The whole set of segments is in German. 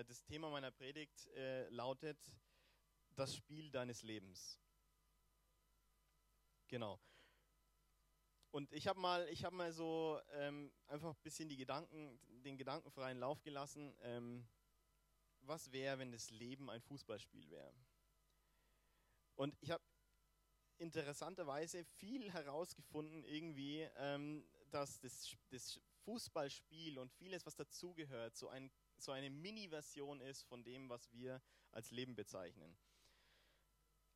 Äh, das Thema meiner Predigt äh, lautet das Spiel deines Lebens. Genau. Und ich habe mal, ich habe mal so ähm, einfach ein bisschen die Gedanken, den gedankenfreien Lauf gelassen. Ähm, was wäre, wenn das Leben ein Fußballspiel wäre? Und ich habe interessanterweise viel herausgefunden, irgendwie, ähm, dass das, das, Fußballspiel und vieles, was dazugehört, so, ein, so eine Mini-Version ist von dem, was wir als Leben bezeichnen.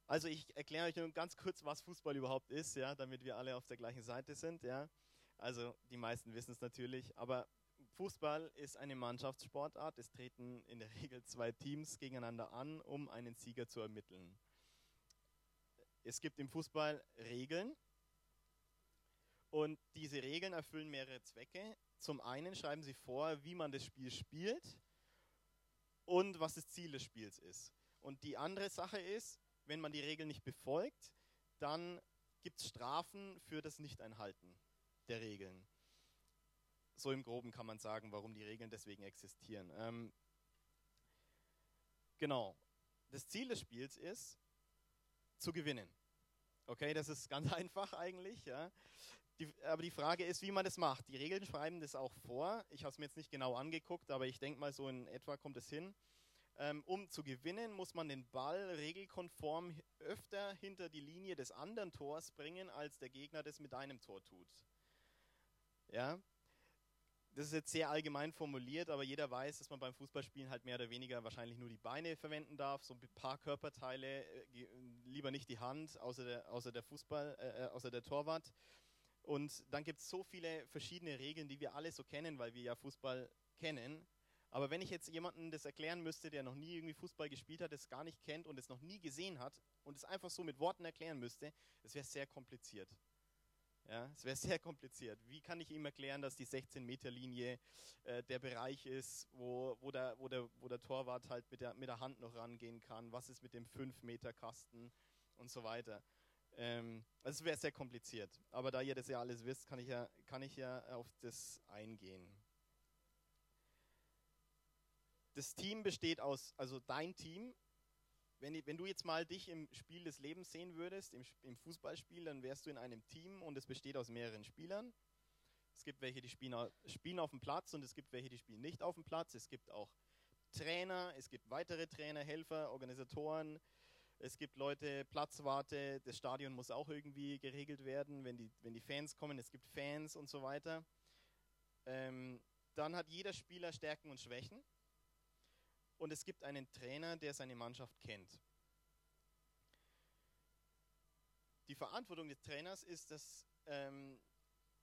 Also ich erkläre euch nur ganz kurz, was Fußball überhaupt ist, ja, damit wir alle auf der gleichen Seite sind. Ja. Also die meisten wissen es natürlich, aber Fußball ist eine Mannschaftssportart. Es treten in der Regel zwei Teams gegeneinander an, um einen Sieger zu ermitteln. Es gibt im Fußball Regeln und diese Regeln erfüllen mehrere Zwecke. Zum einen schreiben sie vor, wie man das Spiel spielt und was das Ziel des Spiels ist. Und die andere Sache ist, wenn man die Regeln nicht befolgt, dann gibt es Strafen für das Nichteinhalten der Regeln. So im Groben kann man sagen, warum die Regeln deswegen existieren. Ähm, genau. Das Ziel des Spiels ist, zu gewinnen. Okay, das ist ganz einfach eigentlich. Ja. Die, aber die Frage ist, wie man das macht. Die Regeln schreiben das auch vor. Ich habe es mir jetzt nicht genau angeguckt, aber ich denke mal, so in etwa kommt es hin. Ähm, um zu gewinnen, muss man den Ball regelkonform öfter hinter die Linie des anderen Tors bringen, als der Gegner das mit einem Tor tut. Ja, das ist jetzt sehr allgemein formuliert, aber jeder weiß, dass man beim Fußballspielen halt mehr oder weniger wahrscheinlich nur die Beine verwenden darf, so ein paar Körperteile, äh, lieber nicht die Hand, außer der, außer der Fußball, äh, äh außer der Torwart. Und dann gibt es so viele verschiedene Regeln, die wir alle so kennen, weil wir ja Fußball kennen. Aber wenn ich jetzt jemandem das erklären müsste, der noch nie irgendwie Fußball gespielt hat, es gar nicht kennt und es noch nie gesehen hat und es einfach so mit Worten erklären müsste, das wäre sehr kompliziert. Ja, es wäre sehr kompliziert. Wie kann ich ihm erklären, dass die 16-Meter-Linie äh, der Bereich ist, wo, wo, der, wo, der, wo der Torwart halt mit der, mit der Hand noch rangehen kann? Was ist mit dem 5-Meter-Kasten und so weiter? Ähm, also es wäre sehr kompliziert. Aber da ihr das ja alles wisst, kann ich ja, kann ich ja auf das eingehen. Das Team besteht aus, also dein Team wenn, wenn, du jetzt mal dich im Spiel des Lebens sehen würdest, im, im, Fußballspiel, dann wärst du in einem Team und es besteht aus mehreren Spielern. Es gibt welche, die spielen, spielen auf dem Platz und es gibt welche, die spielen nicht auf dem Platz. Es gibt auch Trainer, es gibt weitere Trainer, Helfer, Organisatoren. Es gibt Leute, Platzwarte, das Stadion muss auch irgendwie geregelt werden, wenn die, wenn die Fans kommen. Es gibt Fans und so weiter. Ähm, dann hat jeder Spieler Stärken und Schwächen und es gibt einen Trainer, der seine Mannschaft kennt. Die Verantwortung des Trainers ist, dass ähm,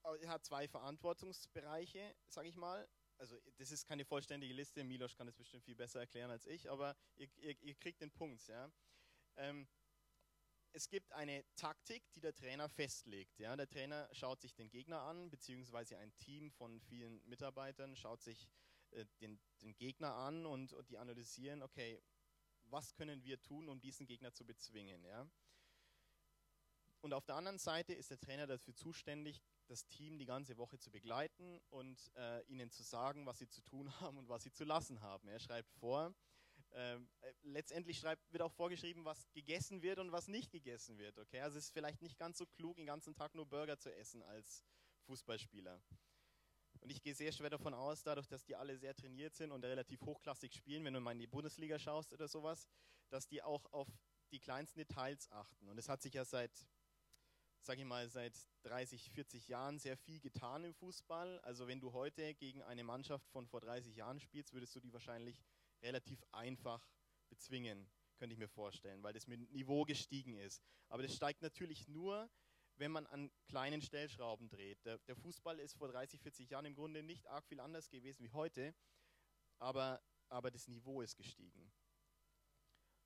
er hat zwei Verantwortungsbereiche, sage ich mal. Also das ist keine vollständige Liste, Milos kann das bestimmt viel besser erklären als ich, aber ihr, ihr, ihr kriegt den Punkt. Ja? Ähm, es gibt eine Taktik, die der Trainer festlegt. Ja? Der Trainer schaut sich den Gegner an, beziehungsweise ein Team von vielen Mitarbeitern schaut sich äh, den, den Gegner an und, und die analysieren, okay, was können wir tun, um diesen Gegner zu bezwingen. Ja? Und auf der anderen Seite ist der Trainer dafür zuständig, das Team die ganze Woche zu begleiten und äh, ihnen zu sagen, was sie zu tun haben und was sie zu lassen haben. Er schreibt vor, ähm, äh, letztendlich schreibt, wird auch vorgeschrieben, was gegessen wird und was nicht gegessen wird. Okay? Also es ist vielleicht nicht ganz so klug, den ganzen Tag nur Burger zu essen als Fußballspieler. Und ich gehe sehr schwer davon aus, dadurch, dass die alle sehr trainiert sind und relativ hochklassig spielen, wenn du mal in die Bundesliga schaust oder sowas, dass die auch auf die kleinsten Details achten. Und es hat sich ja seit, sage ich mal, seit 30, 40 Jahren sehr viel getan im Fußball. Also wenn du heute gegen eine Mannschaft von vor 30 Jahren spielst, würdest du die wahrscheinlich relativ einfach bezwingen, könnte ich mir vorstellen, weil das Niveau gestiegen ist. Aber das steigt natürlich nur, wenn man an kleinen Stellschrauben dreht. Der, der, Fußball ist vor 30, 40 Jahren im Grunde nicht arg viel anders gewesen wie heute, aber, aber das Niveau ist gestiegen.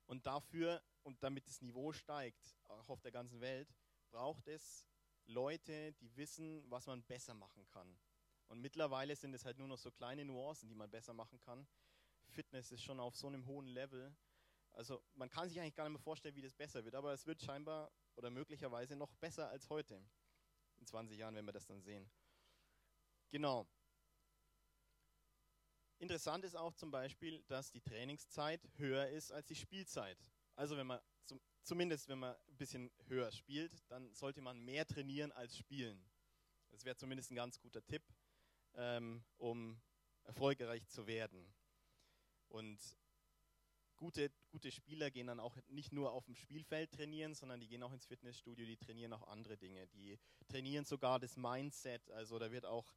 Und dafür, und damit das Niveau steigt, auch auf der ganzen Welt, braucht es Leute, die wissen, was man besser machen kann. Und mittlerweile sind es halt nur noch so kleine Nuancen, die man besser machen kann. Fitness ist schon auf so einem hohen Level. Also man kann sich eigentlich gar nicht mehr vorstellen, wie das besser wird, aber es wird scheinbar oder möglicherweise noch besser als heute. In 20 Jahren, wenn wir das dann sehen. Genau. Interessant ist auch zum Beispiel, dass die Trainingszeit höher ist als die Spielzeit. Also wenn man zum, zumindest wenn man ein bisschen höher spielt, dann sollte man mehr trainieren als spielen. Das wäre zumindest ein ganz guter Tipp, ähm, um erfolgreich zu werden. Und gute, gute Spieler gehen dann auch nicht nur auf dem Spielfeld trainieren, sondern die gehen auch ins Fitnessstudio, die trainieren auch andere Dinge. Die trainieren sogar das Mindset. Also da wird auch,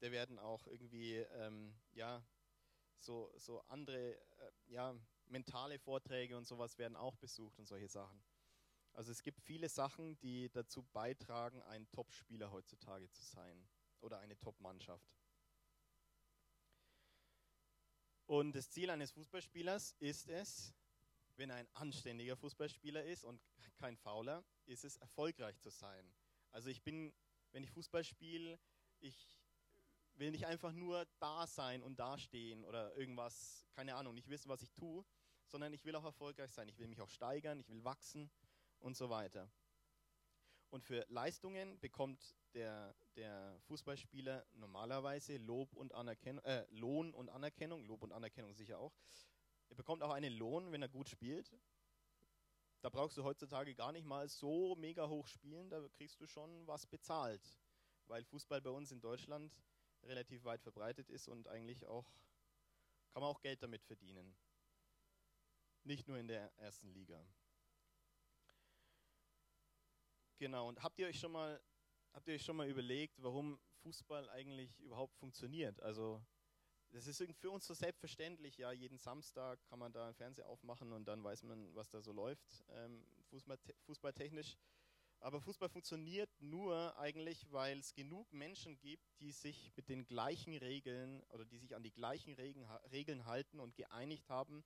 da werden auch irgendwie ähm, ja, so, so andere äh, ja, mentale Vorträge und sowas werden auch besucht und solche Sachen. Also es gibt viele Sachen, die dazu beitragen, ein Top-Spieler heutzutage zu sein oder eine Top-Mannschaft. Und das Ziel eines Fußballspielers ist es, wenn er ein anständiger Fußballspieler ist und kein Fauler, ist es erfolgreich zu sein. Also ich bin, wenn ich Fußball spiele, ich will nicht einfach nur da sein und dastehen oder irgendwas, keine Ahnung, nicht wissen, was ich tue, sondern ich will auch erfolgreich sein. Ich will mich auch steigern, ich will wachsen und so weiter. Und für Leistungen bekommt der, der Fußballspieler normalerweise Lob und Anerkennung, äh, Lohn und Anerkennung, Lob und Anerkennung sicher auch. Er bekommt auch einen Lohn, wenn er gut spielt. Da brauchst du heutzutage gar nicht mal so mega hoch spielen, da kriegst du schon was bezahlt. Weil Fußball bei uns in Deutschland relativ weit verbreitet ist und eigentlich auch, kann man auch Geld damit verdienen. Nicht nur in der ersten Liga. Genau, und habt ihr euch schon mal, habt ihr euch schon mal überlegt, warum Fußball eigentlich überhaupt funktioniert? Also das ist für uns so selbstverständlich, ja, jeden Samstag kann man da einen Fernseher aufmachen und dann weiß man, was da so läuft, ähm, Fußball, fußballtechnisch. Aber Fußball funktioniert nur eigentlich, weil es genug Menschen gibt, die sich mit den gleichen Regeln oder die sich an die gleichen Regeln, Regeln halten und geeinigt haben,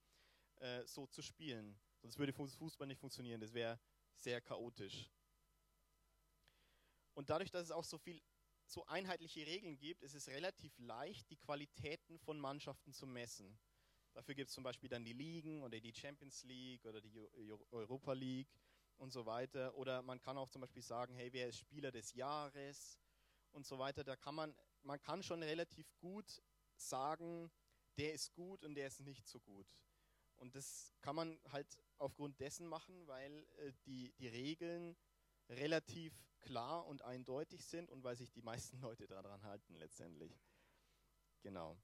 äh, so zu spielen. Sonst würde Fußball nicht funktionieren. Das wäre sehr chaotisch. Und dadurch, dass es auch so viel so einheitliche Regeln gibt, ist es relativ leicht, die Qualitäten von Mannschaften zu messen. Dafür gibt es zum Beispiel dann die Ligen oder die Champions League oder die Europa League und so weiter. Oder man kann auch zum Beispiel sagen, hey, wer ist Spieler des Jahres und so weiter. Da kann man, man kann schon relativ gut sagen, der ist gut und der ist nicht so gut. Und das kann man halt aufgrund dessen machen, weil äh, die, die Regeln relativ klar und eindeutig sind und weil sich die meisten Leute daran halten letztendlich. Genau.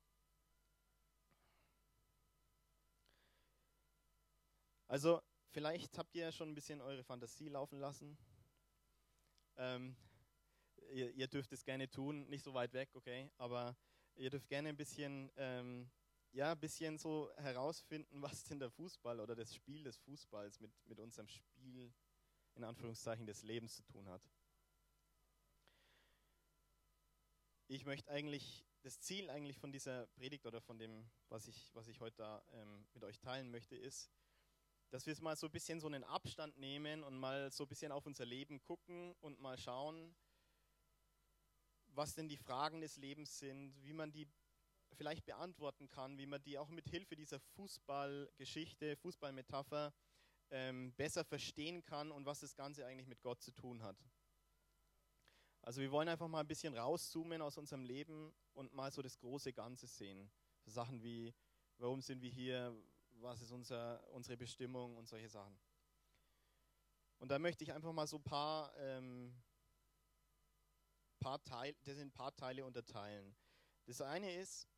Also Vielleicht habt ihr ja schon ein bisschen eure Fantasie laufen lassen. Ähm, ihr, ihr, dürft es gerne tun, nicht so weit weg, okay, aber ihr dürft gerne ein bisschen, ähm, ja, ein bisschen so herausfinden, was denn der Fußball oder das Spiel des Fußballs mit, mit unserem Spiel, in Anführungszeichen, des Lebens zu tun hat. Ich möchte eigentlich, das Ziel eigentlich von dieser Predigt oder von dem, was ich, was ich heute da ähm, mit euch teilen möchte, ist, dass wir mal so ein bisschen so einen Abstand nehmen und mal so ein bisschen auf unser Leben gucken und mal schauen, was denn die Fragen des Lebens sind, wie man die vielleicht beantworten kann, wie man die auch mit Hilfe dieser Fußballgeschichte, Fußballmetapher ähm, besser verstehen kann und was das Ganze eigentlich mit Gott zu tun hat. Also wir wollen einfach mal ein bisschen rauszoomen aus unserem Leben und mal so das große Ganze sehen. So Sachen wie, warum sind wir hier, was ist unser, unsere Bestimmung und solche Sachen. Und da möchte ich einfach mal so ein paar, ähm, paar Teile, das in paar Teile unterteilen. Das eine ist,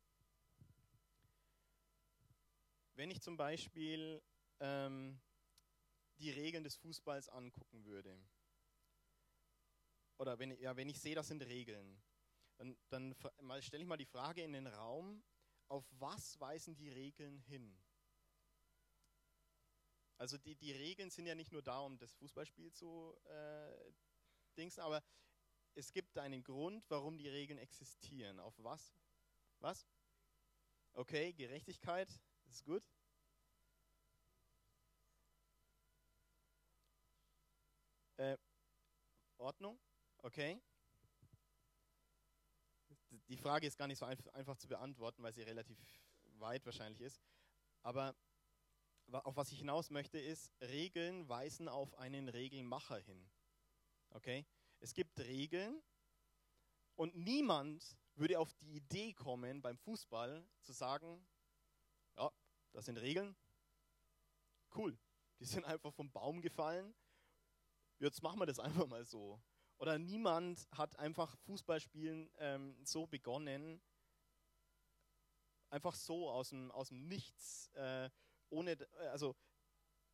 wenn ich zum Beispiel ähm, die Regeln des Fußballs angucken würde, oder wenn, ja, wenn ich sehe, das sind Regeln, dann, dann stelle ich mal die Frage in den Raum, auf was weisen die Regeln hin? Also die, die Regeln sind ja nicht nur da, um das Fußballspiel zu äh, dingsen, aber es gibt einen Grund, warum die Regeln existieren. Auf was? Was? Okay, Gerechtigkeit, ist gut. Äh, Ordnung, okay. Die Frage ist gar nicht so einfach zu beantworten, weil sie relativ weit wahrscheinlich ist. Aber auf was ich hinaus möchte, ist, Regeln weisen auf einen Regelmacher hin. Okay? Es gibt Regeln und niemand würde auf die Idee kommen, beim Fußball zu sagen, ja, das sind Regeln, cool, die sind einfach vom Baum gefallen, jetzt machen wir das einfach mal so. Oder niemand hat einfach Fußballspielen ähm, so begonnen, einfach so aus dem, aus dem Nichts, äh, ohne, also,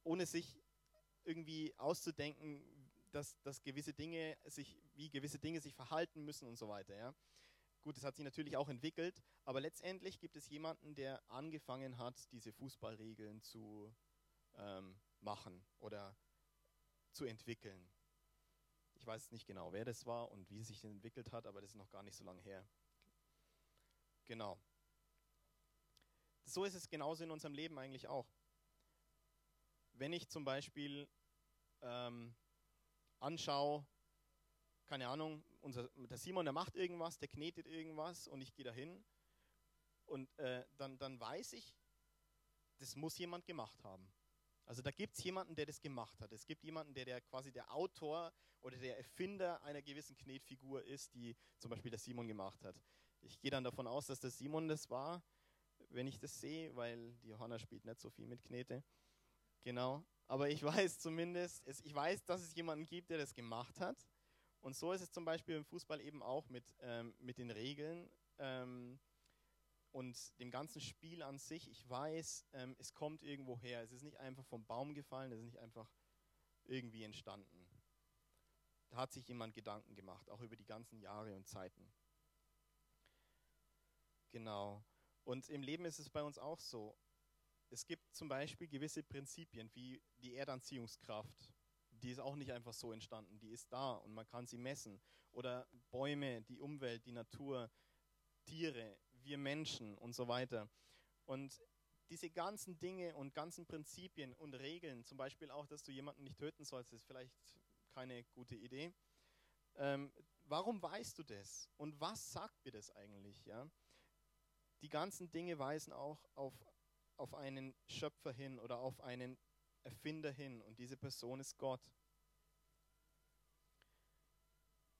ohne sich irgendwie auszudenken, dass, dass gewisse Dinge sich, wie gewisse Dinge sich verhalten müssen und so weiter. Ja. Gut, das hat sich natürlich auch entwickelt, aber letztendlich gibt es jemanden, der angefangen hat, diese Fußballregeln zu ähm, machen oder zu entwickeln. Ich weiß nicht genau, wer das war und wie es sich entwickelt hat, aber das ist noch gar nicht so lange her. Genau. So ist es genauso in unserem Leben eigentlich auch. Wenn ich zum Beispiel ähm, anschaue, keine Ahnung, unser, der Simon, der macht irgendwas, der knetet irgendwas und ich gehe dahin und äh, dann, dann weiß ich, das muss jemand gemacht haben. Also da gibt es jemanden, der das gemacht hat. Es gibt jemanden, der, der quasi der Autor oder der Erfinder einer gewissen Knetfigur ist, die zum Beispiel der Simon gemacht hat. Ich gehe dann davon aus, dass der Simon das war, wenn ich das sehe, weil die Johanna spielt nicht so viel mit Knete. Genau. Aber ich weiß zumindest, es, ich weiß, dass es jemanden gibt, der das gemacht hat. Und so ist es zum Beispiel im Fußball eben auch mit, ähm, mit den Regeln ähm, und dem ganzen Spiel an sich. Ich weiß, ähm, es kommt irgendwo her. Es ist nicht einfach vom Baum gefallen, es ist nicht einfach irgendwie entstanden. Da hat sich jemand Gedanken gemacht, auch über die ganzen Jahre und Zeiten. Genau. Und im Leben ist es bei uns auch so. Es gibt zum Beispiel gewisse Prinzipien wie die Erdanziehungskraft. Die ist auch nicht einfach so entstanden. Die ist da und man kann sie messen. Oder Bäume, die Umwelt, die Natur, Tiere, wir Menschen und so weiter. Und diese ganzen Dinge und ganzen Prinzipien und Regeln, zum Beispiel auch, dass du jemanden nicht töten sollst, ist vielleicht keine gute Idee. Ähm, warum weißt du das? Und was sagt mir das eigentlich? Ja? die ganzen Dinge weisen auch auf, auf einen Schöpfer hin oder auf einen Erfinder hin und diese Person ist Gott.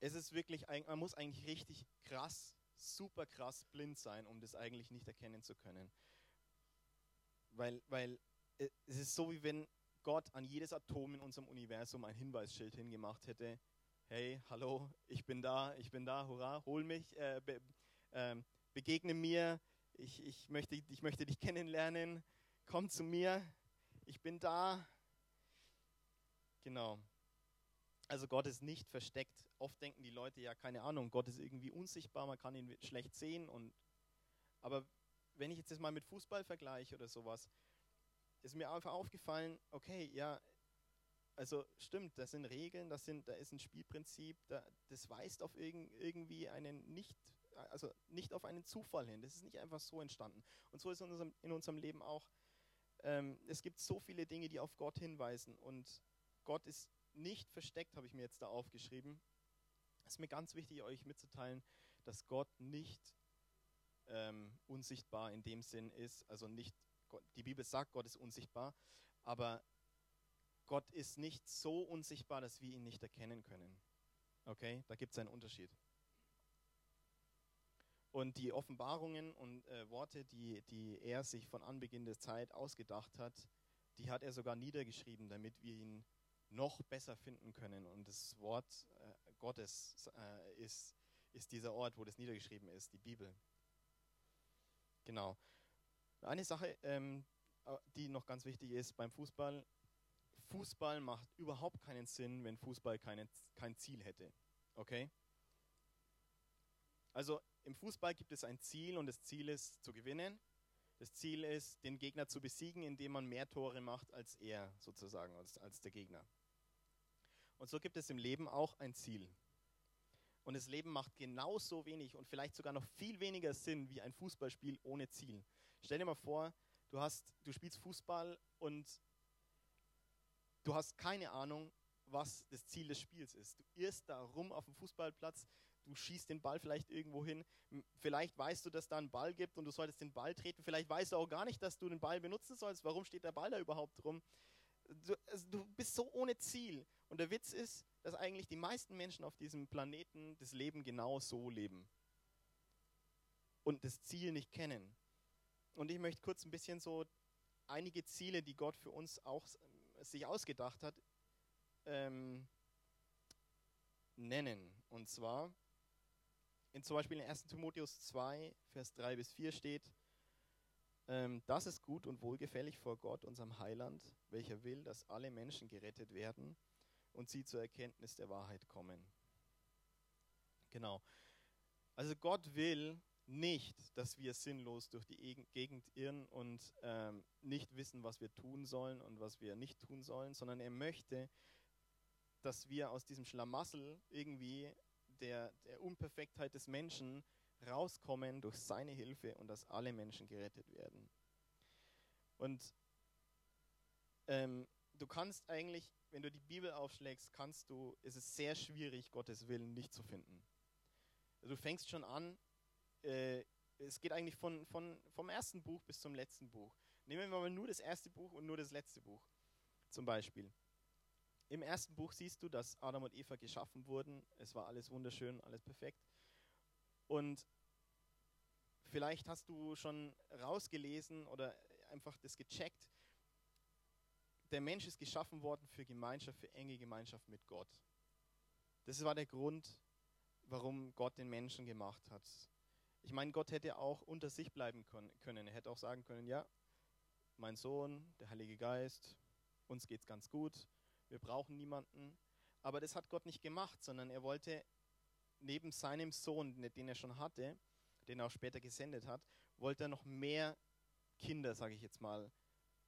Es ist wirklich, man muss eigentlich richtig krass, super krass blind sein, um das eigentlich nicht erkennen zu können. Weil, weil äh, es ist so, wie wenn Gott an jedes Atom in unserem Universum ein Hinweisschild hingemacht hätte. Hey, hallo, ich bin da, ich bin da, hurra, hol mich, äh, be, äh, begegne mir, ich, ich, möchte, ich möchte dich kennenlernen, komm zu mir, ich bin da. Genau. Also Gott ist nicht versteckt. Oft denken die Leute ja, keine Ahnung, Gott ist irgendwie unsichtbar, man kann ihn schlecht sehen. Und, aber wenn ich jetzt das mal mit Fußball vergleiche oder sowas, ist mir einfach aufgefallen, okay, ja, also stimmt, das sind Regeln, das sind, da ist ein Spielprinzip, da, das weist auf irg irgendwie einen nicht also nicht auf einen Zufall hin. Das ist nicht einfach so entstanden. Und so ist in unserem, in unserem Leben auch. Ähm, es gibt so viele Dinge, die auf Gott hinweisen. Und Gott ist nicht versteckt, habe ich mir jetzt da aufgeschrieben. Es ist mir ganz wichtig, euch mitzuteilen, dass Gott nicht ähm, unsichtbar in dem Sinn ist. Also nicht, die Bibel sagt, Gott ist unsichtbar, aber Gott ist nicht so unsichtbar, dass wir ihn nicht erkennen können. Okay, da gibt es einen Unterschied. Und die Offenbarungen und äh, Worte, die, die er sich von Anbeginn der Zeit ausgedacht hat, die hat er sogar niedergeschrieben, damit wir ihn noch besser finden können. Und das Wort äh, Gottes äh, ist, ist dieser Ort, wo das niedergeschrieben ist, die Bibel. Genau. Eine Sache, ähm, äh, die noch ganz wichtig ist beim Fußball. Fußball macht überhaupt keinen Sinn, wenn Fußball keine, kein Ziel hätte. Okay? Also im Fußball gibt es ein Ziel und das Ziel ist zu gewinnen. Das Ziel ist, den Gegner zu besiegen, indem man mehr Tore macht als er sozusagen, als, als der Gegner. Und so gibt es im Leben auch ein Ziel. Und das Leben macht genauso wenig und vielleicht sogar noch viel weniger Sinn wie ein Fußballspiel ohne Ziel. Stell dir mal vor, du, hast, du spielst Fußball und du hast keine Ahnung, was das Ziel des Spiels ist. Du irrst da rum auf dem Fußballplatz, du schießt den Ball vielleicht irgendwo hin. Vielleicht weißt du, dass da einen Ball gibt und du solltest den Ball treten. Vielleicht weißt du auch gar nicht, dass du den Ball benutzen sollst. Warum steht der Ball da überhaupt rum? Du, also du bist so ohne Ziel. Und der Witz ist, dass eigentlich die meisten Menschen auf diesem Planeten das Leben genau so leben. und das Ziel nicht kennen. Und ich möchte kurz ein bisschen so einige Ziele, die Gott für uns auch sich ausgedacht hat, ähm, nennen. Und zwar in zum Beispiel in 1. Timotheus 2, Vers 3 bis 4 steht, ähm, das ist gut und wohlgefällig vor Gott, unserem Heiland, welcher will, dass alle Menschen gerettet werden und sie zur Erkenntnis der Wahrheit kommen. Genau. Also Gott will nicht, dass wir sinnlos durch die Gegend irren und ähm, nicht wissen, was wir tun sollen und was wir nicht tun sollen, sondern er möchte, dass wir aus diesem Schlamassel irgendwie der, der Unperfektheit des Menschen rauskommen durch seine Hilfe und dass alle Menschen gerettet werden. Und ähm, du kannst eigentlich, wenn du die Bibel aufschlägst, kannst du, ist es sehr schwierig, Gottes Willen nicht zu finden. Du fängst schon an, äh, es geht eigentlich von, von, vom ersten Buch bis zum letzten Buch. Nehmen wir mal nur das erste Buch und nur das letzte Buch zum Beispiel. Im ersten Buch siehst du, dass Adam und Eva geschaffen wurden. Es war alles wunderschön, alles perfekt. Und vielleicht hast du schon rausgelesen oder einfach das gecheckt. Der Mensch ist geschaffen worden für Gemeinschaft, für enge Gemeinschaft mit Gott. Das war der Grund, warum Gott den Menschen gemacht hat. Ich meine, Gott hätte auch unter sich bleiben können. Er hätte auch sagen können, ja, mein Sohn, der Heilige Geist, uns geht's ganz gut, wir brauchen niemanden. Aber das hat Gott nicht gemacht, sondern er wollte neben seinem Sohn, den er schon hatte, den er auch später gesendet hat, wollte er noch mehr Kinder, sage ich jetzt mal,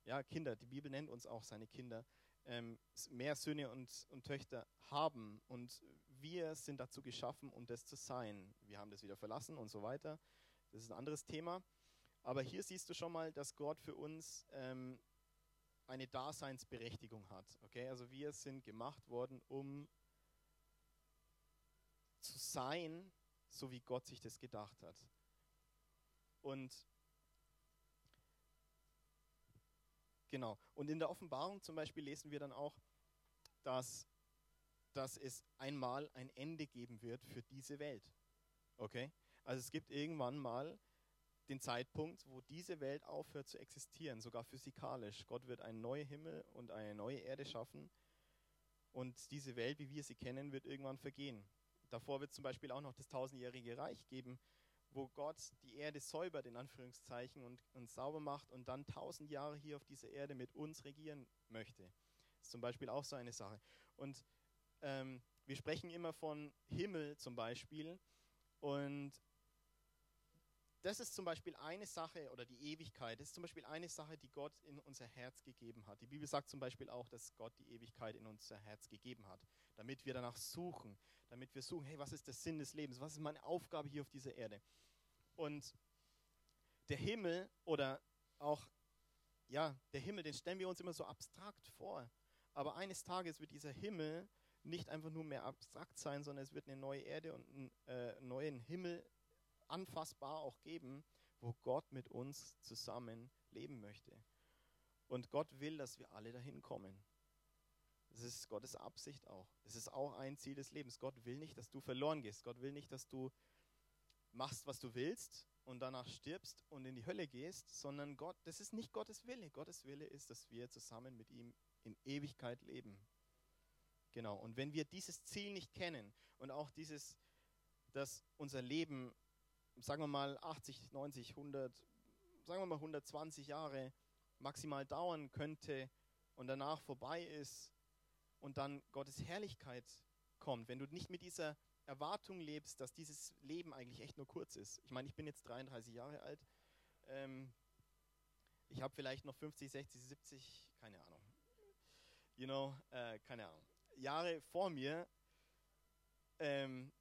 ja, Kinder, die Bibel nennt uns auch seine Kinder, ähm, mehr Söhne und, und Töchter haben. Und wir sind dazu geschaffen, um das zu sein. Wir haben das wieder verlassen und so weiter. Das ist ein anderes Thema. Aber hier siehst du schon mal, dass Gott für uns ähm, eine Daseinsberechtigung hat. Okay, also wir sind gemacht worden, um zu sein, so wie Gott sich das gedacht hat. Und genau. Und in der Offenbarung zum Beispiel lesen wir dann auch, dass dass es einmal ein Ende geben wird für diese Welt. Okay? Also es gibt irgendwann mal den Zeitpunkt, wo diese Welt aufhört zu existieren, sogar physikalisch. Gott wird einen neuen Himmel und eine neue Erde schaffen und diese Welt, wie wir sie kennen, wird irgendwann vergehen. Davor wird zum Beispiel auch noch das tausendjährige Reich geben, wo Gott die Erde säubert, in Anführungszeichen, und, und sauber macht und dann tausend Jahre hier auf dieser Erde mit uns regieren möchte. Das ist zum Beispiel auch so eine Sache. Und ähm, wir sprechen immer von Himmel zum Beispiel und das ist zum Beispiel eine Sache, oder die Ewigkeit, das ist zum Beispiel eine Sache, die Gott in unser Herz gegeben hat. Die Bibel sagt zum Beispiel auch, dass Gott die Ewigkeit in unser Herz gegeben hat, damit wir danach suchen, damit wir suchen, hey, was ist der Sinn des Lebens, was ist meine Aufgabe hier auf dieser Erde? Und der Himmel oder auch, ja, der Himmel, den stellen wir uns immer so abstrakt vor. Aber eines Tages wird dieser Himmel nicht einfach nur mehr abstrakt sein, sondern es wird eine neue Erde und einen äh, neuen Himmel anfassbar auch geben, wo Gott mit uns zusammen leben möchte. Und Gott will, dass wir alle dahin kommen. Das ist Gottes Absicht auch. Das ist auch ein Ziel des Lebens. Gott will nicht, dass du verloren gehst. Gott will nicht, dass du machst, was du willst und danach stirbst und in die Hölle gehst, sondern Gott, das ist nicht Gottes Wille. Gottes Wille ist, dass wir zusammen mit ihm in Ewigkeit leben. Genau. Und wenn wir dieses Ziel nicht kennen und auch dieses, dass unser Leben, sagen wir mal 80, 90, 100, sagen wir mal 120 Jahre maximal dauern könnte und danach vorbei ist und dann Gottes Herrlichkeit kommt, wenn du nicht mit dieser Erwartung lebst, dass dieses Leben eigentlich echt nur kurz ist. Ich meine, ich bin jetzt 33 Jahre alt. Ähm, ich habe vielleicht noch 50, 60, 70, keine Ahnung. You know, äh, keine Ahnung. Jahre vor mir, ähm,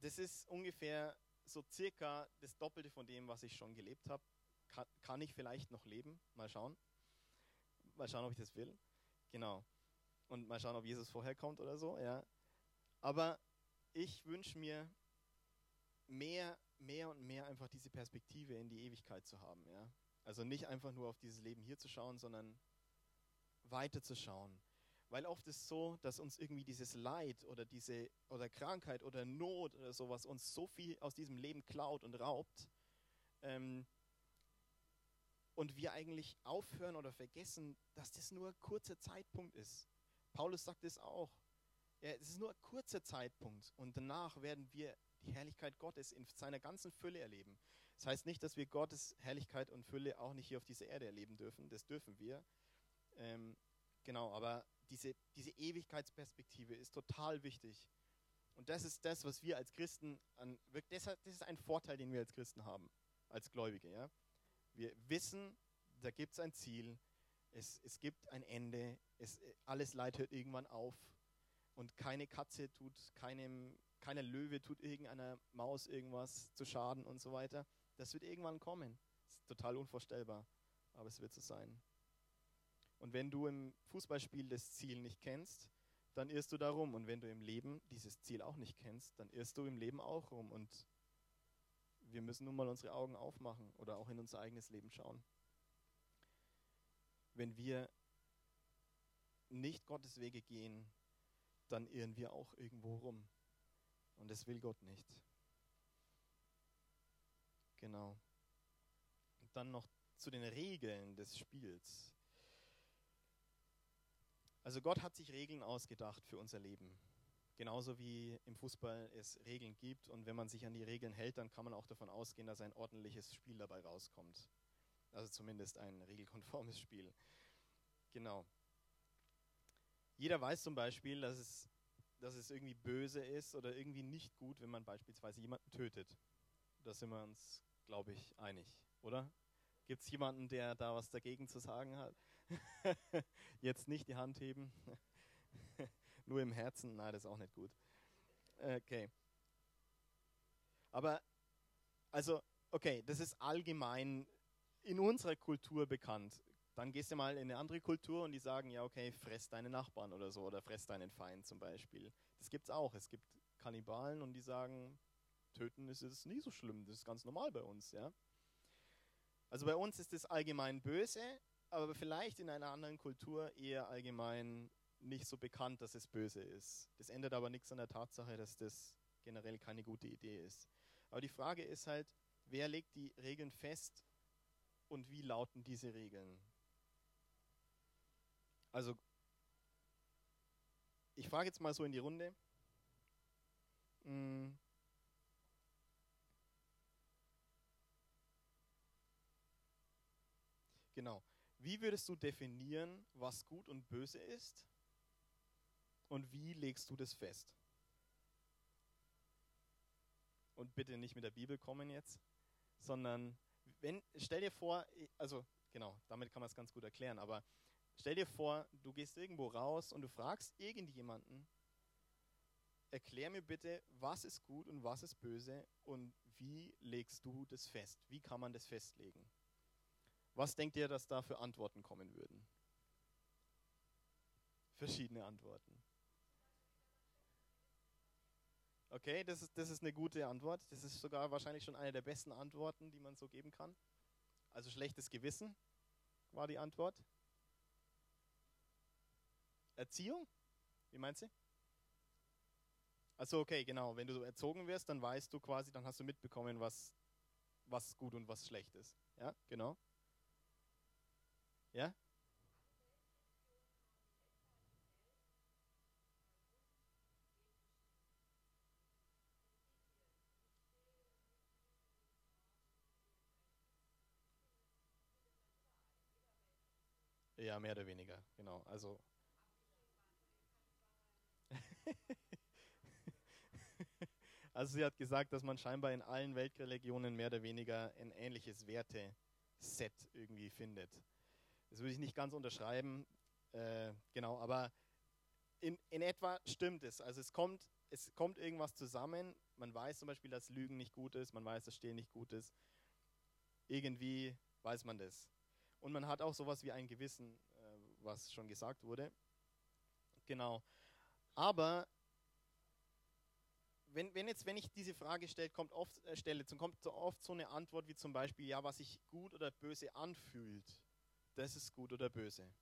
das ist ungefähr so circa das Doppelte von dem, was ich schon gelebt habe. Kann, kann ich vielleicht noch leben? Mal schauen. Mal schauen, ob ich das will. Genau. Und mal schauen, ob Jesus vorher kommt oder so, ja. Aber ich wünsche mir mehr, mehr und mehr einfach diese Perspektive in die Ewigkeit zu haben, ja. Also nicht einfach nur auf dieses Leben hier zu schauen, sondern weiter zu schauen. Weil oft ist es so, dass uns irgendwie dieses Leid oder diese oder Krankheit oder Not oder sowas uns so viel aus diesem Leben klaut und raubt, Ähm, und wir eigentlich aufhören oder vergessen, dass das nur ein kurzer Zeitpunkt ist. Paulus sagt es auch. Ja, es ist nur ein kurzer Zeitpunkt und danach werden wir die Herrlichkeit Gottes in seiner ganzen Fülle erleben. Das heißt nicht, dass wir Gottes Herrlichkeit und Fülle auch nicht hier auf dieser Erde erleben dürfen. Das dürfen wir. Ähm, genau, aber diese, diese Ewigkeitsperspektive ist total wichtig. Und das ist das, was wir als Christen, an, das ist ein Vorteil, den wir als Christen haben, als Gläubige. Ja? Wir wissen, da gibt es ein Ziel, es, es gibt ein Ende, es, alles Leid hört irgendwann auf und keine Katze tut keinem, keiner Löwe tut irgendeiner Maus irgendwas zu schaden und so weiter. Das wird irgendwann kommen. Das ist total unvorstellbar, aber es wird so sein. Und wenn du im Fußballspiel das Ziel nicht kennst, dann irrst du da rum. Und wenn du im Leben dieses Ziel auch nicht kennst, dann irrst du im Leben auch rum. Und wir müssen nun mal unsere Augen aufmachen oder auch in unser eigenes Leben schauen. Wenn wir nicht Gottes Wege gehen, dann irren wir auch irgendwo rum. Und das will Gott nicht. Genau. Und dann noch zu den Regeln des Spiels. Also Gott hat sich Regeln ausgedacht für unser Leben. Genauso wie im Fußball es Regeln gibt und wenn man sich an die Regeln hält, dann kann man auch davon ausgehen, dass ein ordentliches Spiel dabei rauskommt. Also zumindest ein regelkonformes Spiel. Genau. Jeder weiß zum Beispiel, dass es, dass es irgendwie böse ist oder irgendwie nicht gut, wenn man beispielsweise jemanden tötet. Da sind wir uns, glaube ich, einig, oder? Gibt es jemanden, der da was dagegen zu sagen hat? Jetzt nicht die Hand heben. Nur im Herzen, nein, das ist auch nicht gut. Okay. Aber, also, okay, das ist allgemein in unserer Kultur bekannt. Dann gehst du mal in eine andere Kultur und die sagen, ja, okay, fress deine Nachbarn oder so oder fress deinen Feind zum Beispiel. Das gibt es auch. Es gibt Kannibalen und die sagen, töten ist es nie so schlimm, das ist ganz normal bei uns, ja. Also bei uns ist es allgemein böse, aber vielleicht in einer anderen Kultur eher allgemein nicht so bekannt, dass es böse ist. Das ändert aber nichts an der Tatsache, dass das generell keine gute Idee ist. Aber die Frage ist halt, wer legt die Regeln fest und wie lauten diese Regeln? Also, ich frage jetzt mal so in die Runde. Hm. Genau. Wie würdest du definieren, was gut und böse ist? Und wie legst du das fest? Und bitte nicht mit der Bibel kommen jetzt, sondern wenn, stell dir vor, also genau, damit kann man es ganz gut erklären, aber stell dir vor, du gehst irgendwo raus und du fragst irgendjemanden, erklär mir bitte, was ist gut und was ist böse und wie legst du das fest? Wie kann man das festlegen? Was denkt ihr, dass da für Antworten kommen würden? Verschiedene Antworten. Okay, das ist, das ist eine gute Antwort. Das ist sogar wahrscheinlich schon eine der besten Antworten, die man so geben kann. Also schlechtes Gewissen war die Antwort. Erziehung? Wie meinst du? Also okay, genau. Wenn du so erzogen wirst, dann weißt du quasi, dann hast du mitbekommen, was, was gut und was schlecht ist. Ja, genau. Ja? Ja, mehr oder weniger, genau. Also. also sie hat gesagt, dass man scheinbar in allen Weltreligionen mehr oder weniger ein ähnliches Werteset irgendwie findet. Das würde ich nicht ganz unterschreiben, äh, genau, aber in, in etwa stimmt es. Also es kommt, es kommt irgendwas zusammen. Man weiß zum Beispiel, dass Lügen nicht gut ist, man weiß, dass Stehlen nicht gut ist. Irgendwie weiß man das. Und man hat auch sowas wie ein Gewissen, äh, was schon gesagt wurde. Genau. Aber wenn, wenn, jetzt, wenn ich diese Frage stelle, kommt oft, äh, stelle, kommt so oft so eine Antwort wie zum Beispiel, ja, was sich gut oder böse anfühlt das ist gut oder böse.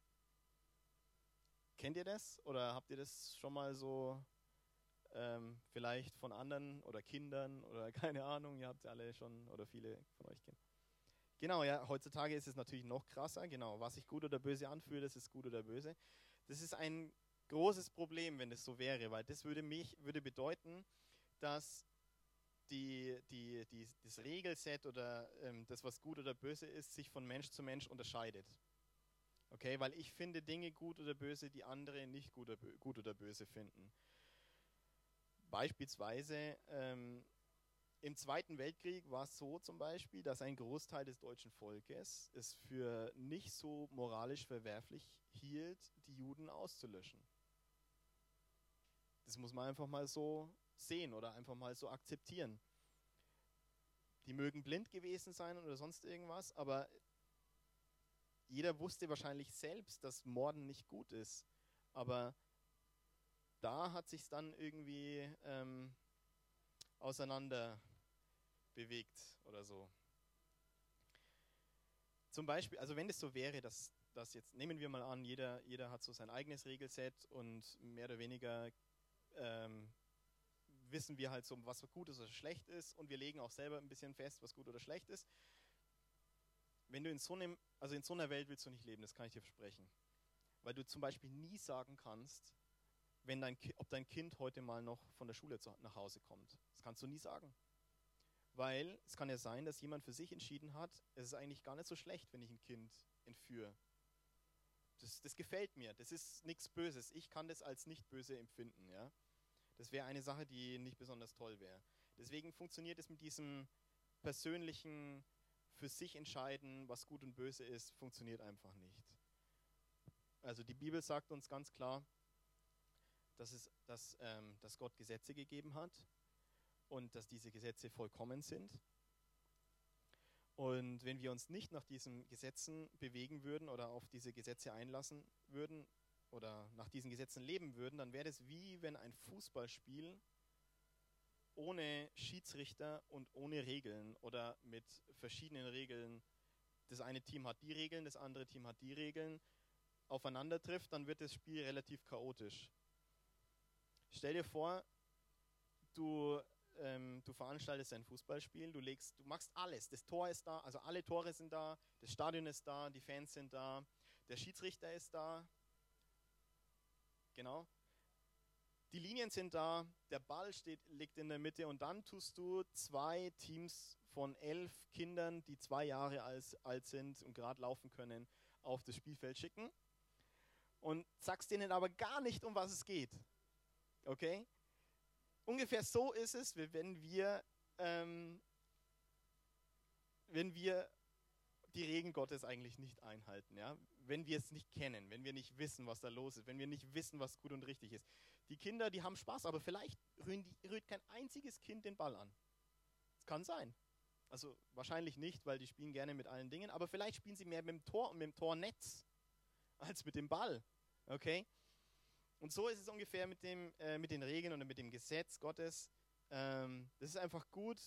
Kennt ihr das oder habt ihr das schon mal so ähm, vielleicht von anderen oder Kindern oder keine Ahnung, ihr habt sie alle schon oder viele von euch kennen? Genau, ja, heutzutage ist es natürlich noch krasser. Genau, was sich gut oder böse anfühlt, das ist gut oder böse. Das ist ein großes Problem, wenn das so wäre, weil das würde mich würde bedeuten, dass die, die, die, das Regelset oder ähm, das, was gut oder böse ist, sich von Mensch zu Mensch unterscheidet. Okay, weil ich finde Dinge gut oder böse, die andere nicht gut oder, gut oder böse finden. Beispielsweise ähm, im Zweiten Weltkrieg war es so zum Beispiel, dass ein Großteil des deutschen Volkes es für nicht so moralisch verwerflich hielt, die Juden auszulöschen. Das muss man einfach mal so sehen oder einfach mal so akzeptieren. Die mögen blind gewesen sein oder sonst irgendwas, aber jeder wusste wahrscheinlich selbst, dass Morden nicht gut ist. Aber da hat sich dann irgendwie ähm, auseinander bewegt oder so. Zum Beispiel, also wenn es so wäre, dass, dass jetzt, nehmen wir mal an, jeder, jeder hat so sein eigenes Regelset und mehr oder weniger ähm, wissen wir halt so, was gut ist oder schlecht ist und wir legen auch selber ein bisschen fest, was gut oder schlecht ist. Wenn du in so einem, also in so einer Welt willst du nicht leben, das kann ich dir versprechen. Weil du zum Beispiel nie sagen kannst, wenn dein, ob dein Kind heute mal noch von der Schule zu, nach Hause kommt. Das kannst du nie sagen. Weil es kann ja sein, dass jemand für sich entschieden hat, es ist eigentlich gar nicht so schlecht, wenn ich ein Kind entführe. Das, das gefällt mir, das ist nichts Böses. Ich kann das als nicht böse empfinden. Ja? Das wäre eine Sache, die nicht besonders toll wäre. Deswegen funktioniert es mit diesem persönlichen, für sich entscheiden, was gut und böse ist, funktioniert einfach nicht. Also die Bibel sagt uns ganz klar, dass, es, dass, ähm, dass Gott Gesetze gegeben hat und dass diese Gesetze vollkommen sind. Und wenn wir uns nicht nach diesen Gesetzen bewegen würden oder auf diese Gesetze einlassen würden, oder nach diesen Gesetzen leben würden, dann wäre es wie wenn ein Fußballspiel ohne Schiedsrichter und ohne Regeln oder mit verschiedenen Regeln, das eine Team hat die Regeln, das andere Team hat die Regeln, aufeinander trifft, dann wird das Spiel relativ chaotisch. Stell dir vor, du, ähm, du veranstaltest ein Fußballspiel, du, legst, du machst alles, das Tor ist da, also alle Tore sind da, das Stadion ist da, die Fans sind da, der Schiedsrichter ist da, Genau. Die Linien sind da, der Ball steht, liegt in der Mitte und dann tust du zwei Teams von elf Kindern, die zwei Jahre alt, sind und gerade laufen können, auf das Spielfeld schicken und sagst denen aber gar nicht, um was es geht. Okay? Ungefähr so ist es, wenn wir, ähm, wenn wir die Regeln Gottes eigentlich nicht einhalten. Ja? wenn wir es nicht kennen, wenn wir nicht wissen, was da los ist, wenn wir nicht wissen, was gut und richtig ist. Die Kinder, die haben Spaß, aber vielleicht rührt, kein einziges Kind den Ball an. Das kann sein. Also wahrscheinlich nicht, weil die spielen gerne mit allen Dingen, aber vielleicht spielen sie mehr mit dem Tor und mit dem Tornetz als mit dem Ball. Okay? Und so ist es ungefähr mit, dem, äh, mit den Regeln und mit dem Gesetz Gottes. Ähm, das ist einfach gut,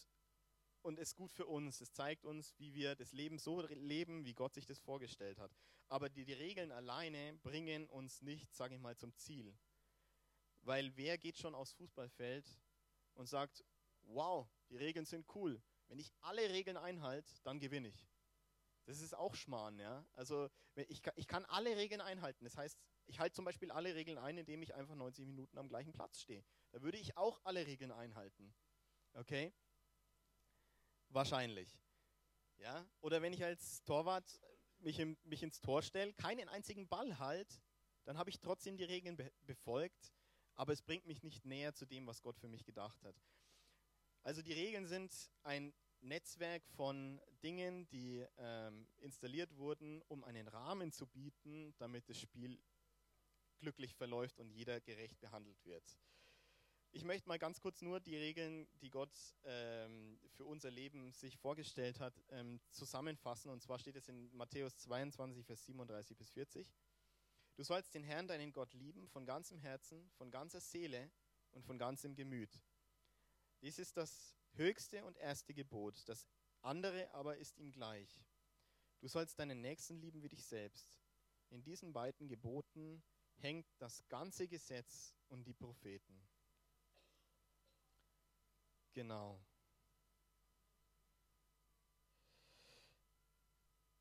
und ist gut für uns. Es zeigt uns, wie wir das Leben so leben, wie Gott sich das vorgestellt hat. Aber die, die Regeln alleine bringen uns nicht, sage ich mal, zum Ziel. Weil wer geht schon aufs Fußballfeld und sagt, wow, die Regeln sind cool. Wenn ich alle Regeln einhalte, dann gewinne ich. Das ist auch Schmarrn, ja. Also ich, ich kann alle Regeln einhalten. Das heißt, ich halte zum Beispiel alle Regeln ein, indem ich einfach 90 Minuten am gleichen Platz stehe. Da würde ich auch alle Regeln einhalten. Okay? Wahrscheinlich. Ja? Oder wenn ich als Torwart mich, im, mich ins Tor stelle, keinen einzigen Ball halt, dann habe ich trotzdem die Regeln be befolgt, aber es bringt mich nicht näher zu dem, was Gott für mich gedacht hat. Also die Regeln sind ein Netzwerk von Dingen, die ähm, installiert wurden, um einen Rahmen zu bieten, damit das Spiel glücklich verläuft und jeder gerecht behandelt wird. Ich möchte mal ganz kurz nur die Regeln, die Gott ähm, für unser Leben sich vorgestellt hat, ähm, zusammenfassen. Und zwar steht es in Matthäus 22, Vers 37 bis 40. Du sollst den Herrn, deinen Gott, lieben von ganzem Herzen, von ganzer Seele und von ganzem Gemüt. Dies ist das höchste und erste Gebot. Das andere aber ist ihm gleich. Du sollst deinen Nächsten lieben wie dich selbst. In diesen beiden Geboten hängt das ganze Gesetz und die Propheten. Genau.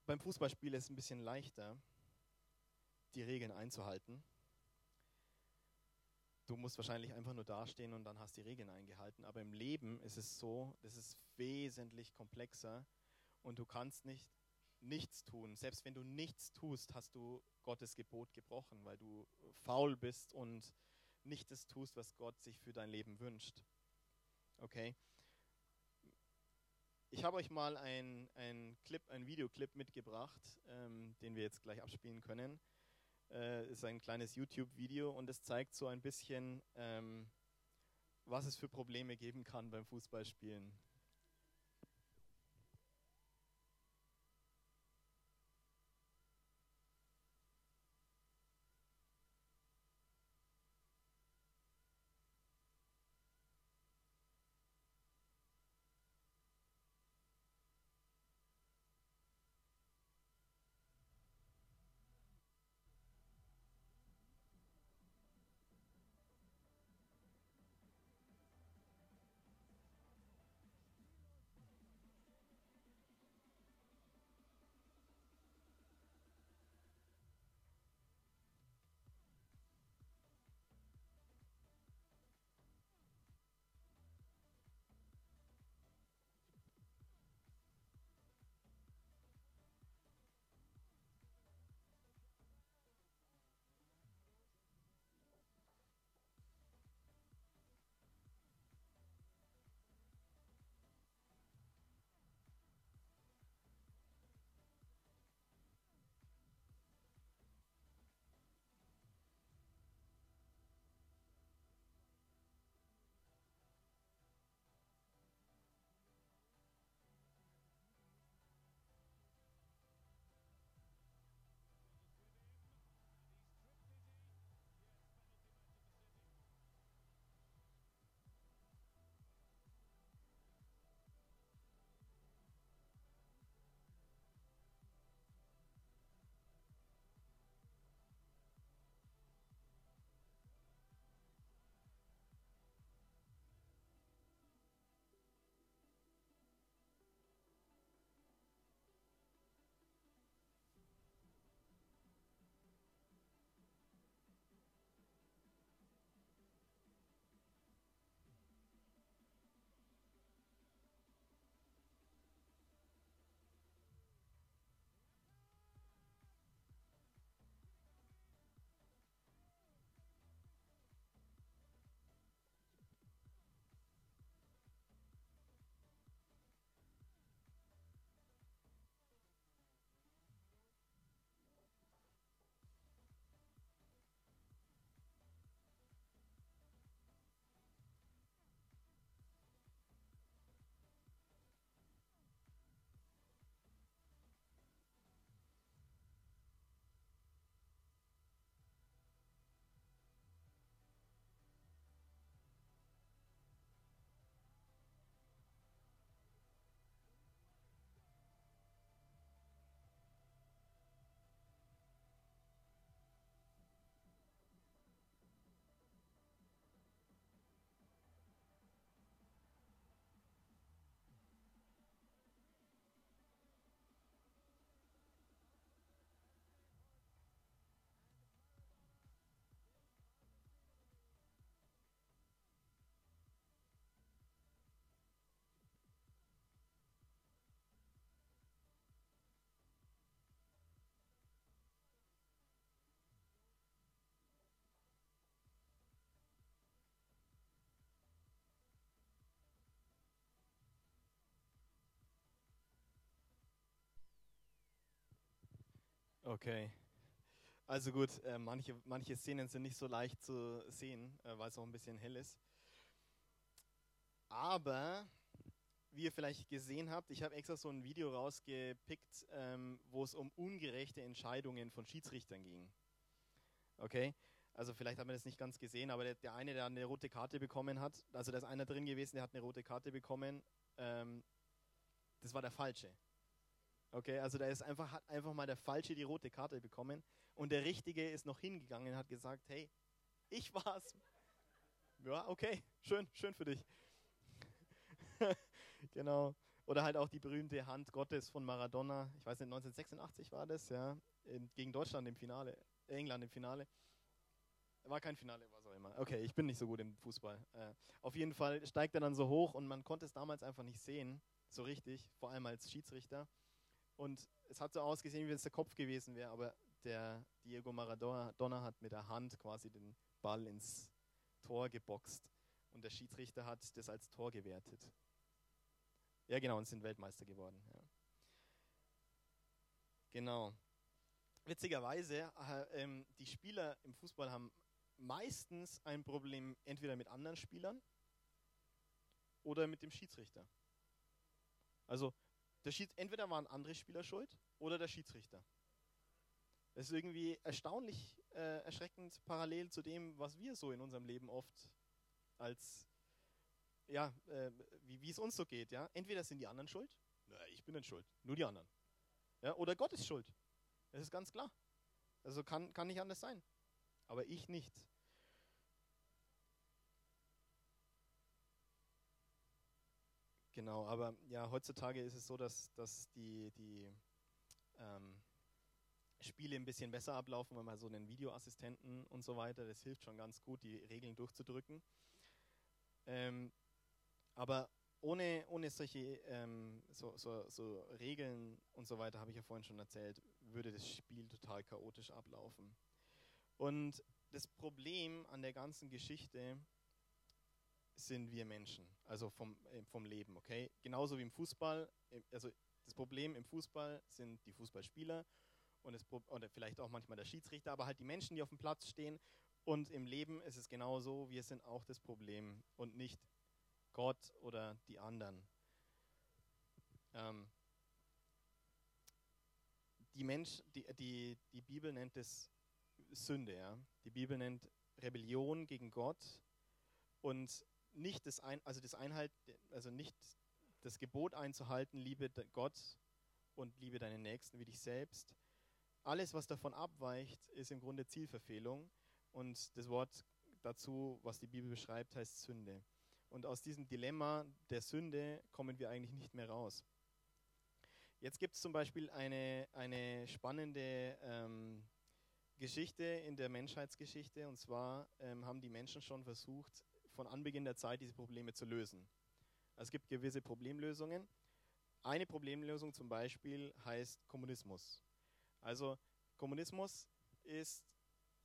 beim Fußballspiel ist es ein bisschen leichter, die Regeln einzuhalten. Du musst wahrscheinlich einfach nur dastehen und dann hast die Regeln eingehalten. Aber im Leben ist es so, das ist wesentlich komplexer und du kannst nicht nichts tun. Selbst wenn du nichts tust, hast du Gottes Gebot gebrochen, weil du faul bist und nicht das tust, was Gott sich für dein Leben wünscht. Okay? Ich habe euch mal ein, Clip, ein Videoclip mitgebracht, ähm, den wir jetzt gleich abspielen können. Äh, ist ein kleines YouTube-Video und es zeigt so ein bisschen, ähm, was es für Probleme geben kann beim Fußballspielen. Okay. Also gut, äh, manche, manche Szenen sind nicht so leicht zu sehen, äh, weil es auch ein bisschen hell ist. Aber, wie ihr vielleicht gesehen habt, ich habe extra so ein Video rausgepickt, ähm, wo es um ungerechte Entscheidungen von Schiedsrichtern ging. Okay? Also vielleicht hat man das nicht ganz gesehen, aber der, der eine, der eine rote Karte bekommen hat, also da ist einer drin gewesen, der hat eine rote Karte bekommen, ähm, das war der Falsche. Okay, also da ist einfach, hat einfach mal der Falsche die rote Karte bekommen und der Richtige ist noch hingegangen und hat gesagt, hey, ich war's. Ja, okay, schön, schön für dich. genau. Oder halt auch die berühmte Hand Gottes von Maradona, ich weiß nicht, 1986 war das, ja, gegen Deutschland im Finale, England im Finale. War kein Finale, was auch immer. Okay, ich bin nicht so gut im Fußball. Äh, auf jeden Fall steigt er dann so hoch und man konnte es damals einfach nicht sehen, so richtig, vor allem als Schiedsrichter. Und es hat so ausgesehen, wie wenn es der Kopf gewesen wäre, aber der Diego Maradona hat mit der Hand quasi den Ball ins Tor geboxt und der Schiedsrichter hat das als Tor gewertet. Ja, genau, und sind Weltmeister geworden. Ja. Genau. Witzigerweise, äh, ähm, die Spieler im Fußball haben meistens ein Problem entweder mit anderen Spielern oder mit dem Schiedsrichter. Also der Schieds entweder waren andere Spieler schuld oder der Schiedsrichter. Das ist irgendwie erstaunlich äh, erschreckend parallel zu dem, was wir so in unserem Leben oft als, ja, äh, wie, es uns so geht. Ja? Entweder sind die anderen schuld, na, ich bin nicht schuld, nur die anderen. Ja? Oder Gott ist schuld. Das ist ganz klar. Also kann, kann nicht anders sein. Aber ich nicht. Genau, aber ja, heutzutage ist es so, dass, dass die, die ähm, Spiele ein bisschen besser ablaufen, wenn man so einen Videoassistenten und so weiter, das hilft schon ganz gut, die Regeln durchzudrücken. Ähm, aber ohne, ohne solche ähm, so, so, so Regeln und so weiter, habe ich ja vorhin schon erzählt, würde das Spiel total chaotisch ablaufen. Und das Problem an der ganzen Geschichte sind wir Menschen, also vom, äh, vom Leben, okay? Genauso wie im Fußball, äh, also das Problem im Fußball sind die Fußballspieler und das, oder vielleicht auch manchmal der Schiedsrichter, aber halt die Menschen, die auf dem Platz stehen. Und im Leben ist es genauso, wir sind auch das Problem und nicht Gott oder die anderen. Ähm, die, Mensch, die, die, die Bibel nennt es Sünde, ja. Die Bibel nennt Rebellion gegen Gott und nicht das Ein, also das Einhalt, also nicht das Gebot einzuhalten, liebe Gott und liebe deinen Nächsten wie dich selbst. Alles, was davon abweicht, ist im Grunde Zielverfehlung und das Wort dazu, was die Bibel beschreibt, heißt Sünde. Und aus diesem Dilemma der Sünde kommen wir eigentlich nicht mehr raus. Jetzt gibt es zum Beispiel eine, eine spannende ähm, Geschichte in der Menschheitsgeschichte. Und zwar ähm, haben die Menschen schon versucht, von Anbeginn der Zeit diese Probleme zu lösen. Es gibt gewisse Problemlösungen. Eine Problemlösung zum Beispiel heißt Kommunismus. Also Kommunismus ist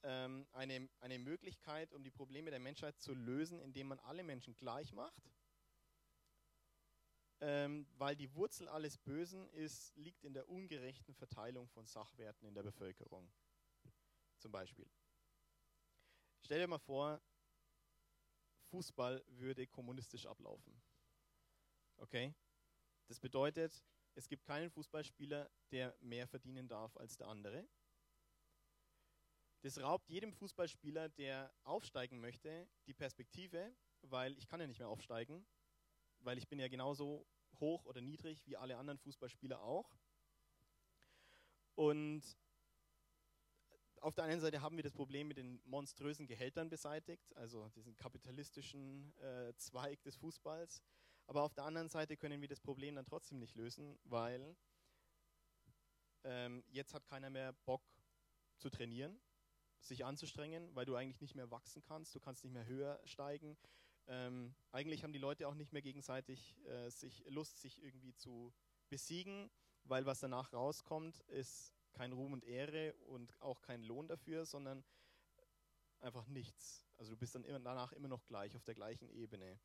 ähm, eine, eine Möglichkeit, um die Probleme der Menschheit zu lösen, indem man alle Menschen gleich macht. Ähm, weil die Wurzel alles Bösen ist, liegt in der ungerechten Verteilung von Sachwerten in der Bevölkerung. Zum Beispiel. Stell dir mal vor, Fußball würde kommunistisch ablaufen. Okay? Das bedeutet, es gibt keinen Fußballspieler, der mehr verdienen darf als der andere. Das raubt jedem Fußballspieler, der aufsteigen möchte, die Perspektive, weil ich kann ja nicht mehr aufsteigen, weil ich bin ja genauso hoch oder niedrig wie alle anderen Fußballspieler auch. Und auf der einen Seite haben wir das Problem mit den monströsen Gehältern beseitigt, also diesen kapitalistischen äh, Zweig des Fußballs. Aber auf der anderen Seite können wir das Problem dann trotzdem nicht lösen, weil ähm, jetzt hat keiner mehr Bock zu trainieren, sich anzustrengen, weil du eigentlich nicht mehr wachsen kannst, du kannst nicht mehr höher steigen. Ähm, eigentlich haben die Leute auch nicht mehr gegenseitig äh, sich Lust, sich irgendwie zu besiegen, weil was danach rauskommt, ist kein Ruhm und Ehre und auch kein Lohn dafür, sondern einfach nichts. Also du bist dann immer, danach immer noch gleich, auf der gleichen Ebene.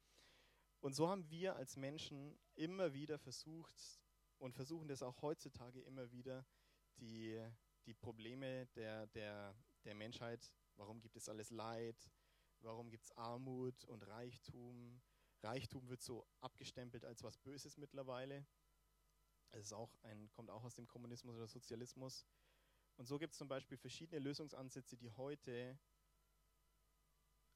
Und so haben wir als Menschen immer wieder versucht und versuchen das auch heutzutage immer wieder, die, die Probleme der, der, der Menschheit, warum gibt es alles Leid, warum gibt es Armut und Reichtum. Reichtum wird so abgestempelt als was Böses mittlerweile. Es ist auch ein, kommt auch aus dem Kommunismus oder Sozialismus. Und so gibt es zum Beispiel verschiedene Lösungsansätze, die heute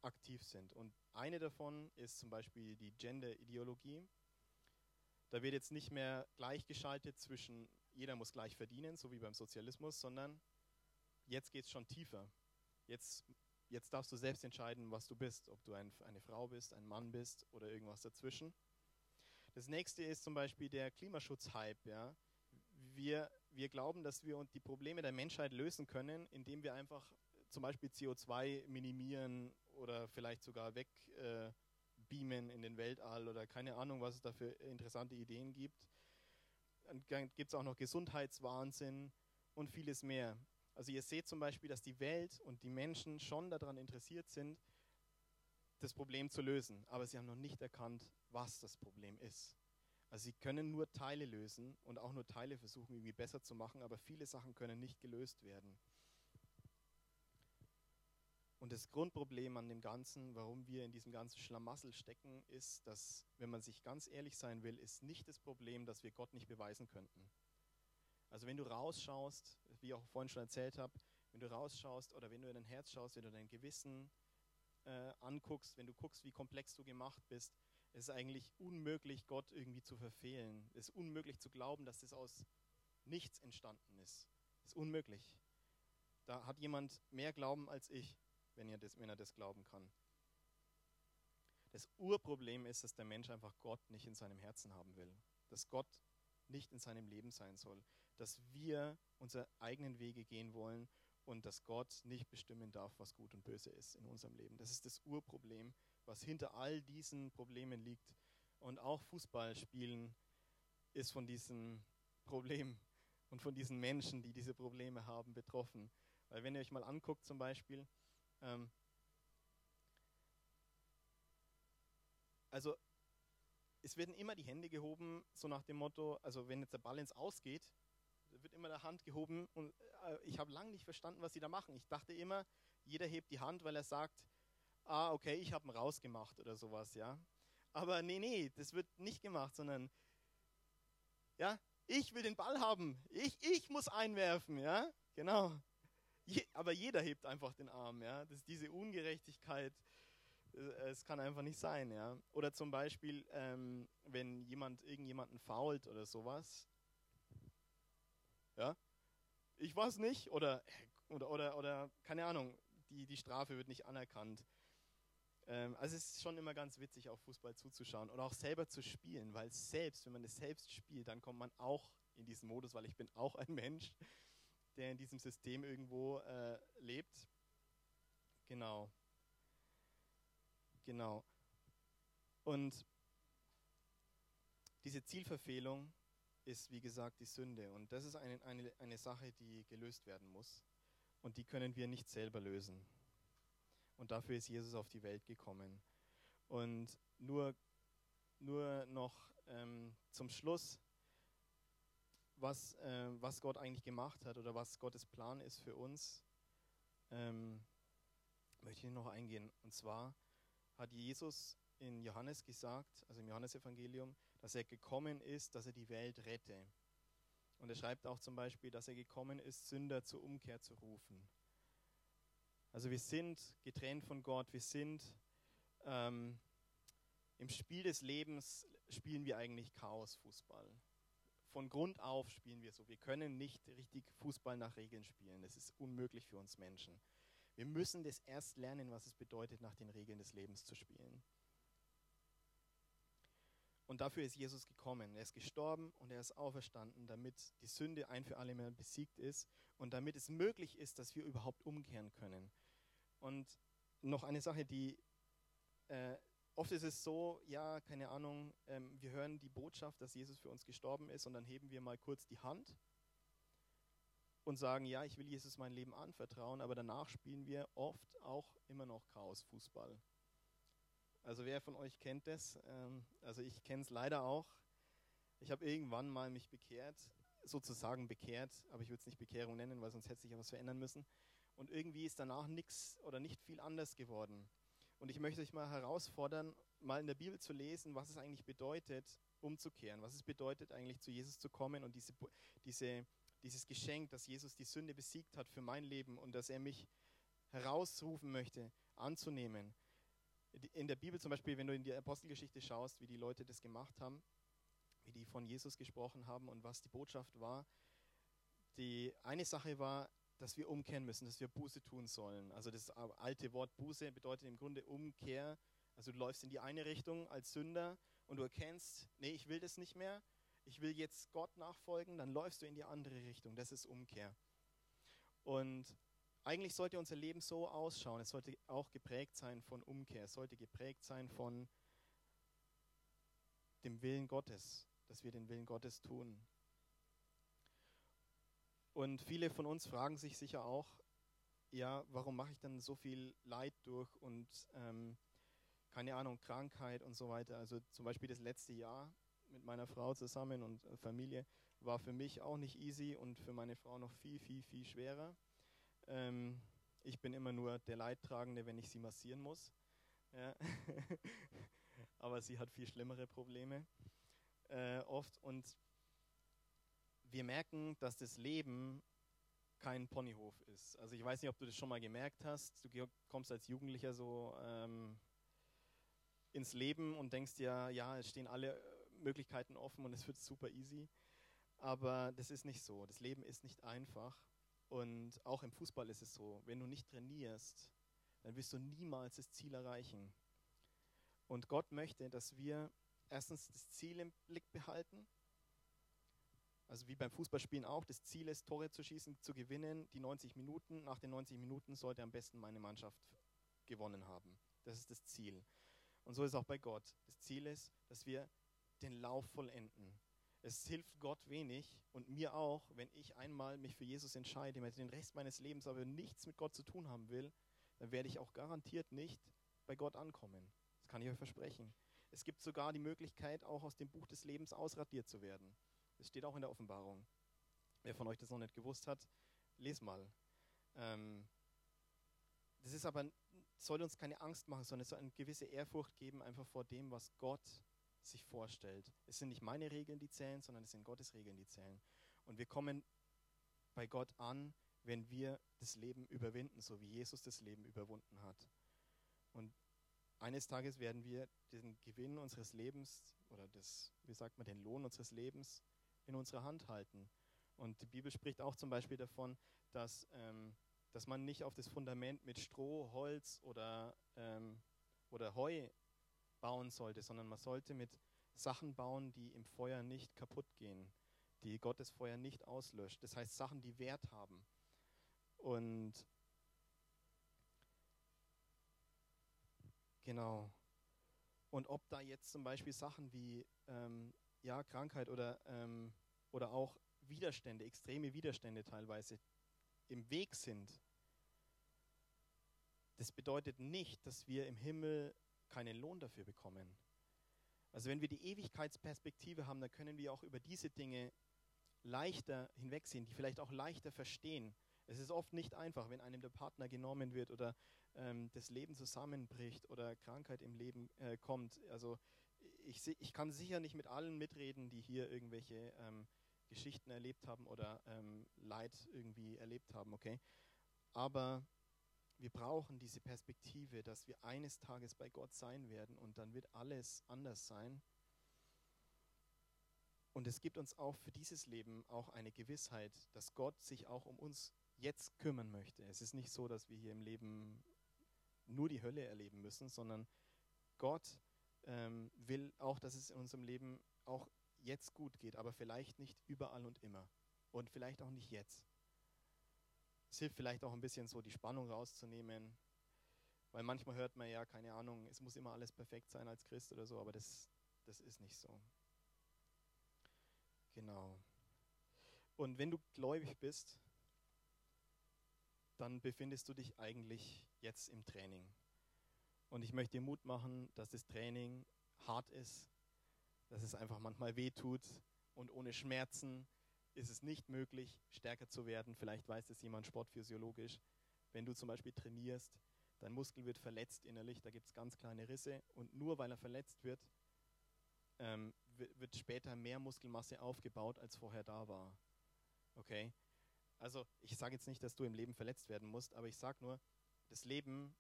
aktiv sind. Und eine davon ist zum Beispiel die Gender-Ideologie. Da wird jetzt nicht mehr gleichgeschaltet zwischen jeder muss gleich verdienen, so wie beim Sozialismus, sondern jetzt geht es schon tiefer. Jetzt, jetzt darfst du selbst entscheiden, was du bist, ob du ein, eine Frau bist, ein Mann bist oder irgendwas dazwischen. Das nächste ist zum Beispiel der Klimaschutzhype. Ja? Wir, wir glauben, dass wir die Probleme der Menschheit lösen können, indem wir einfach zum Beispiel CO2 minimieren oder vielleicht sogar wegbeamen äh, in den Weltall oder keine Ahnung, was es da für interessante Ideen gibt. Dann gibt es auch noch Gesundheitswahnsinn und vieles mehr. Also ihr seht zum Beispiel, dass die Welt und die Menschen schon daran interessiert sind, das Problem zu lösen, aber sie haben noch nicht erkannt, was das Problem ist. Also sie können nur Teile lösen und auch nur Teile versuchen, irgendwie besser zu machen, aber viele Sachen können nicht gelöst werden. Und das Grundproblem an dem Ganzen, warum wir in diesem ganzen Schlamassel stecken, ist, dass, wenn man sich ganz ehrlich sein will, ist nicht das Problem, dass wir Gott nicht beweisen könnten. Also wenn du rausschaust, wie ich auch vorhin schon erzählt habe, wenn du rausschaust oder wenn du in dein Herz schaust, wenn du dein Gewissen äh, anguckst, wenn du guckst, wie komplex du gemacht bist, ist es eigentlich unmöglich, Gott irgendwie zu verfehlen. Es ist unmöglich zu glauben, dass das aus nichts entstanden ist. Es ist unmöglich. Da hat jemand mehr Glauben als ich wenn, ihr das, wenn er das glauben kann. Das Urproblem ist, dass der Mensch einfach Gott nicht in seinem Herzen haben will. Dass Gott nicht in seinem Leben sein soll. Dass wir unsere eigenen Wege gehen wollen und dass Gott nicht bestimmen darf, was gut und böse ist in unserem Leben. Das ist das Urproblem, was hinter all diesen Problemen liegt. Und auch Fußballspielen ist von diesem Problem und von diesen Menschen, die diese Probleme haben, betroffen. Weil wenn ihr euch mal anguckt zum Beispiel, ähm, also es werden immer die Hände gehoben, so nach dem Motto, also wenn jetzt der Ball ins Ausgeht, wird immer der Hand gehoben und äh, ich habe lange nicht verstanden, was sie da machen. Ich dachte immer, jeder hebt die Hand, weil er sagt, ah, okay, ich habe ihn rausgemacht oder sowas, ja. Aber nee, nee, das wird nicht gemacht, sondern, ja, ich will den Ball haben, ich, ich muss einwerfen, ja, genau. Je, aber jeder hebt einfach den Arm, ja. Das diese Ungerechtigkeit. Äh, es kann einfach nicht sein, ja. Oder zum Beispiel, ähm, wenn jemand irgendjemanden fault oder sowas, ja. Ich weiß nicht, oder, oder, oder, oder keine Ahnung, die, die Strafe wird nicht anerkannt. Ähm, also es ist schon immer ganz witzig, auf Fußball zuzuschauen und auch selber zu spielen, weil selbst, wenn man es selbst spielt, dann kommt man auch in diesen Modus, weil ich bin auch ein Mensch der in diesem System irgendwo äh, lebt. Genau. Genau. Und diese Zielverfehlung ist, wie gesagt, die Sünde. Und das ist eine, eine, eine Sache, die gelöst werden muss. Und die können wir nicht selber lösen. Und dafür ist Jesus auf die Welt gekommen. Und nur, nur noch ähm, zum Schluss was, äh, was Gott eigentlich gemacht hat oder was Gottes Plan ist für uns, ähm, möchte ich noch eingehen. Und zwar hat Jesus in Johannes gesagt, also im Johannesevangelium, dass er gekommen ist, dass er die Welt rette. Und er schreibt auch zum Beispiel, dass er gekommen ist, Sünder zur Umkehr zu rufen. Also wir sind getrennt von Gott, wir sind ähm, im Spiel des Lebens, spielen wir eigentlich Chaosfußball von Grund auf spielen wir so. Wir können nicht richtig Fußball nach Regeln spielen. Das ist unmöglich für uns Menschen. Wir müssen das erst lernen, was es bedeutet, nach den Regeln des Lebens zu spielen. Und dafür ist Jesus gekommen. Er ist gestorben und er ist auferstanden, damit die Sünde ein für alle Mal besiegt ist und damit es möglich ist, dass wir überhaupt umkehren können. Und noch eine Sache, die äh, Oft ist es so, ja, keine Ahnung, ähm, wir hören die Botschaft, dass Jesus für uns gestorben ist und dann heben wir mal kurz die Hand und sagen, ja, ich will Jesus mein Leben anvertrauen, aber danach spielen wir oft auch immer noch Chaos-Fußball. Also wer von euch kennt das? Ähm, also ich kenne es leider auch. Ich habe irgendwann mal mich bekehrt, sozusagen bekehrt, aber ich würde es nicht Bekehrung nennen, weil sonst hätte sich ja was verändern müssen. Und irgendwie ist danach nichts oder nicht viel anders geworden. Und ich möchte euch mal herausfordern, mal in der Bibel zu lesen, was es eigentlich bedeutet, umzukehren. Was es bedeutet, eigentlich zu Jesus zu kommen und diese, diese, dieses Geschenk, dass Jesus die Sünde besiegt hat für mein Leben und dass er mich herausrufen möchte, anzunehmen. In der Bibel zum Beispiel, wenn du in die Apostelgeschichte schaust, wie die Leute das gemacht haben, wie die von Jesus gesprochen haben und was die Botschaft war. Die eine Sache war, dass wir umkehren müssen, dass wir Buße tun sollen. Also das alte Wort Buße bedeutet im Grunde Umkehr. Also du läufst in die eine Richtung als Sünder und du erkennst, nee, ich will das nicht mehr, ich will jetzt Gott nachfolgen, dann läufst du in die andere Richtung. Das ist Umkehr. Und eigentlich sollte unser Leben so ausschauen. Es sollte auch geprägt sein von Umkehr. Es sollte geprägt sein von dem Willen Gottes, dass wir den Willen Gottes tun. Und viele von uns fragen sich sicher auch, ja, warum mache ich dann so viel Leid durch und ähm, keine Ahnung, Krankheit und so weiter. Also zum Beispiel das letzte Jahr mit meiner Frau zusammen und äh, Familie war für mich auch nicht easy und für meine Frau noch viel, viel, viel schwerer. Ähm, ich bin immer nur der Leidtragende, wenn ich sie massieren muss. Ja. Aber sie hat viel schlimmere Probleme äh, oft. Und wir merken, dass das Leben kein Ponyhof ist. Also ich weiß nicht, ob du das schon mal gemerkt hast. Du kommst als Jugendlicher so ähm, ins Leben und denkst dir, ja, es stehen alle Möglichkeiten offen und es wird super easy. Aber das ist nicht so. Das Leben ist nicht einfach. Und auch im Fußball ist es so, wenn du nicht trainierst, dann wirst du niemals das Ziel erreichen. Und Gott möchte, dass wir erstens das Ziel im Blick behalten. Also wie beim Fußballspielen auch, das Ziel ist, Tore zu schießen, zu gewinnen, die 90 Minuten. Nach den 90 Minuten sollte am besten meine Mannschaft gewonnen haben. Das ist das Ziel. Und so ist auch bei Gott. Das Ziel ist, dass wir den Lauf vollenden. Es hilft Gott wenig und mir auch, wenn ich einmal mich für Jesus entscheide, mit den Rest meines Lebens aber nichts mit Gott zu tun haben will, dann werde ich auch garantiert nicht bei Gott ankommen. Das kann ich euch versprechen. Es gibt sogar die Möglichkeit, auch aus dem Buch des Lebens ausradiert zu werden. Das steht auch in der Offenbarung. Wer von euch das noch nicht gewusst hat, les mal. Ähm, das ist aber, soll uns keine Angst machen, sondern es soll eine gewisse Ehrfurcht geben, einfach vor dem, was Gott sich vorstellt. Es sind nicht meine Regeln, die zählen, sondern es sind Gottes Regeln, die zählen. Und wir kommen bei Gott an, wenn wir das Leben überwinden, so wie Jesus das Leben überwunden hat. Und eines Tages werden wir den Gewinn unseres Lebens oder das, wie sagt man, den Lohn unseres Lebens in unserer Hand halten. Und die Bibel spricht auch zum Beispiel davon, dass, ähm, dass man nicht auf das Fundament mit Stroh, Holz oder, ähm, oder Heu bauen sollte, sondern man sollte mit Sachen bauen, die im Feuer nicht kaputt gehen, die Gottes Feuer nicht auslöscht. Das heißt Sachen, die Wert haben. Und genau. Und ob da jetzt zum Beispiel Sachen wie ähm, ja, Krankheit oder, ähm, oder auch Widerstände, extreme Widerstände teilweise im Weg sind, das bedeutet nicht, dass wir im Himmel keinen Lohn dafür bekommen. Also wenn wir die Ewigkeitsperspektive haben, dann können wir auch über diese Dinge leichter hinwegsehen, die vielleicht auch leichter verstehen. Es ist oft nicht einfach, wenn einem der Partner genommen wird oder ähm, das Leben zusammenbricht oder Krankheit im Leben äh, kommt. Also ich, ich, kann sicher nicht mit allen mitreden, die hier irgendwelche ähm, Geschichten erlebt haben oder ähm, Leid irgendwie erlebt haben, okay? Aber wir brauchen diese Perspektive, dass wir eines Tages bei Gott sein werden und dann wird alles anders sein. Und es gibt uns auch für dieses Leben auch eine Gewissheit, dass Gott sich auch um uns jetzt kümmern möchte. Es ist nicht so, dass wir hier im Leben nur die Hölle erleben müssen, sondern Gott ähm, will auch, dass es in unserem Leben auch jetzt gut geht, aber vielleicht nicht überall und immer. Und vielleicht auch nicht jetzt. Es hilft vielleicht auch ein bisschen so, die Spannung rauszunehmen, weil manchmal hört man ja, keine Ahnung, es muss immer alles perfekt sein als Christ oder so, aber das, das ist nicht so. Genau. Und wenn du gläubig bist, dann befindest du dich eigentlich jetzt im Training. Und ich möchte dir Mut machen, dass das Training hart ist, dass es einfach manchmal weh tut und ohne Schmerzen ist es nicht möglich, stärker zu werden. Vielleicht weiß das jemand sportphysiologisch. Wenn du zum Beispiel trainierst, dein Muskel wird verletzt innerlich, da gibt es ganz kleine Risse und nur weil er verletzt wird, ähm, wird später mehr Muskelmasse aufgebaut, als vorher da war. Okay? Also ich sage jetzt nicht, dass du im Leben verletzt werden musst, aber ich sage nur, das Leben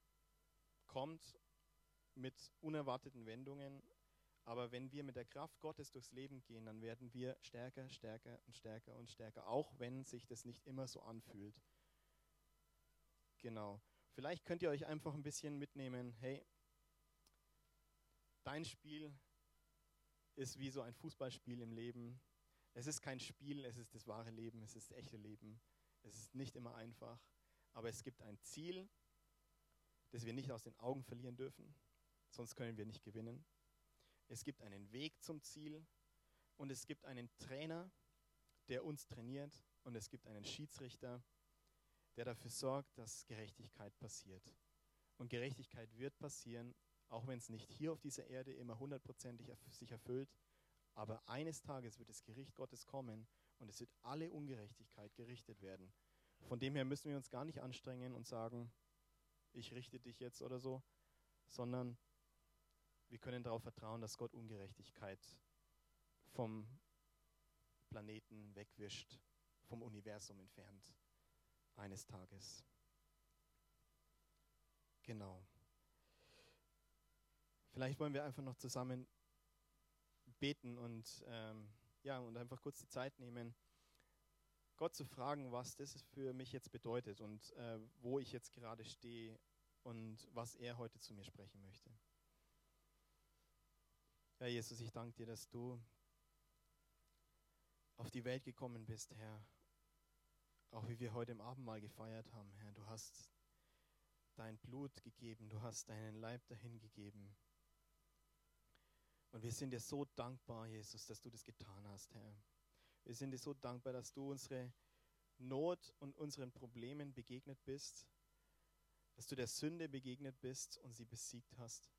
kommt mit unerwarteten Wendungen aber wenn wir mit der Kraft Gottes durchs Leben gehen, dann werden wir stärker, stärker und stärker und stärker, auch wenn sich das nicht immer so anfühlt. Genau. Vielleicht könnt ihr euch einfach ein bisschen mitnehmen, hey, dein Spiel ist wie so ein Fußballspiel im Leben. Es ist kein Spiel, es ist das wahre Leben, es ist das echte Leben. Es ist nicht immer einfach, aber es gibt ein Ziel, das wir nicht aus den Augen verlieren dürfen, sonst können wir nicht gewinnen. Es gibt einen Weg zum Ziel und es gibt einen Trainer, der uns trainiert und es gibt einen Schiedsrichter, der dafür sorgt, dass Gerechtigkeit passiert. Und Gerechtigkeit wird passieren, auch wenn es nicht hier auf dieser Erde immer hundertprozentig sich erfüllt. Aber eines Tages wird das Gericht Gottes kommen und es wird alle Ungerechtigkeit gerichtet werden. Von dem her müssen wir uns gar nicht anstrengen und sagen, ich richte dich jetzt oder so, sondern wir können darauf vertrauen, dass Gott Ungerechtigkeit vom Planeten wegwischt, vom Universum entfernt, eines Tages. Genau. Vielleicht wollen wir einfach noch zusammen beten und, ähm, ja, und einfach kurz die Zeit nehmen, Gott zu fragen, was das für mich jetzt bedeutet und äh, wo ich jetzt gerade stehe und was er heute zu mir sprechen möchte. Ja, Jesus, ich danke dir, dass du auf die Welt gekommen bist, Herr. Auch wie wir heute im Abendmahl gefeiert haben, Herr. Du hast dein Blut gegeben, du hast deinen Leib dahin gegeben. Und wir sind dir so dankbar, Jesus, dass du das getan hast, Herr. Wir sind dir so dankbar, dass du unsere Not und unseren Problemen begegnet bist, dass du der Sünde begegnet bist und sie besiegt hast.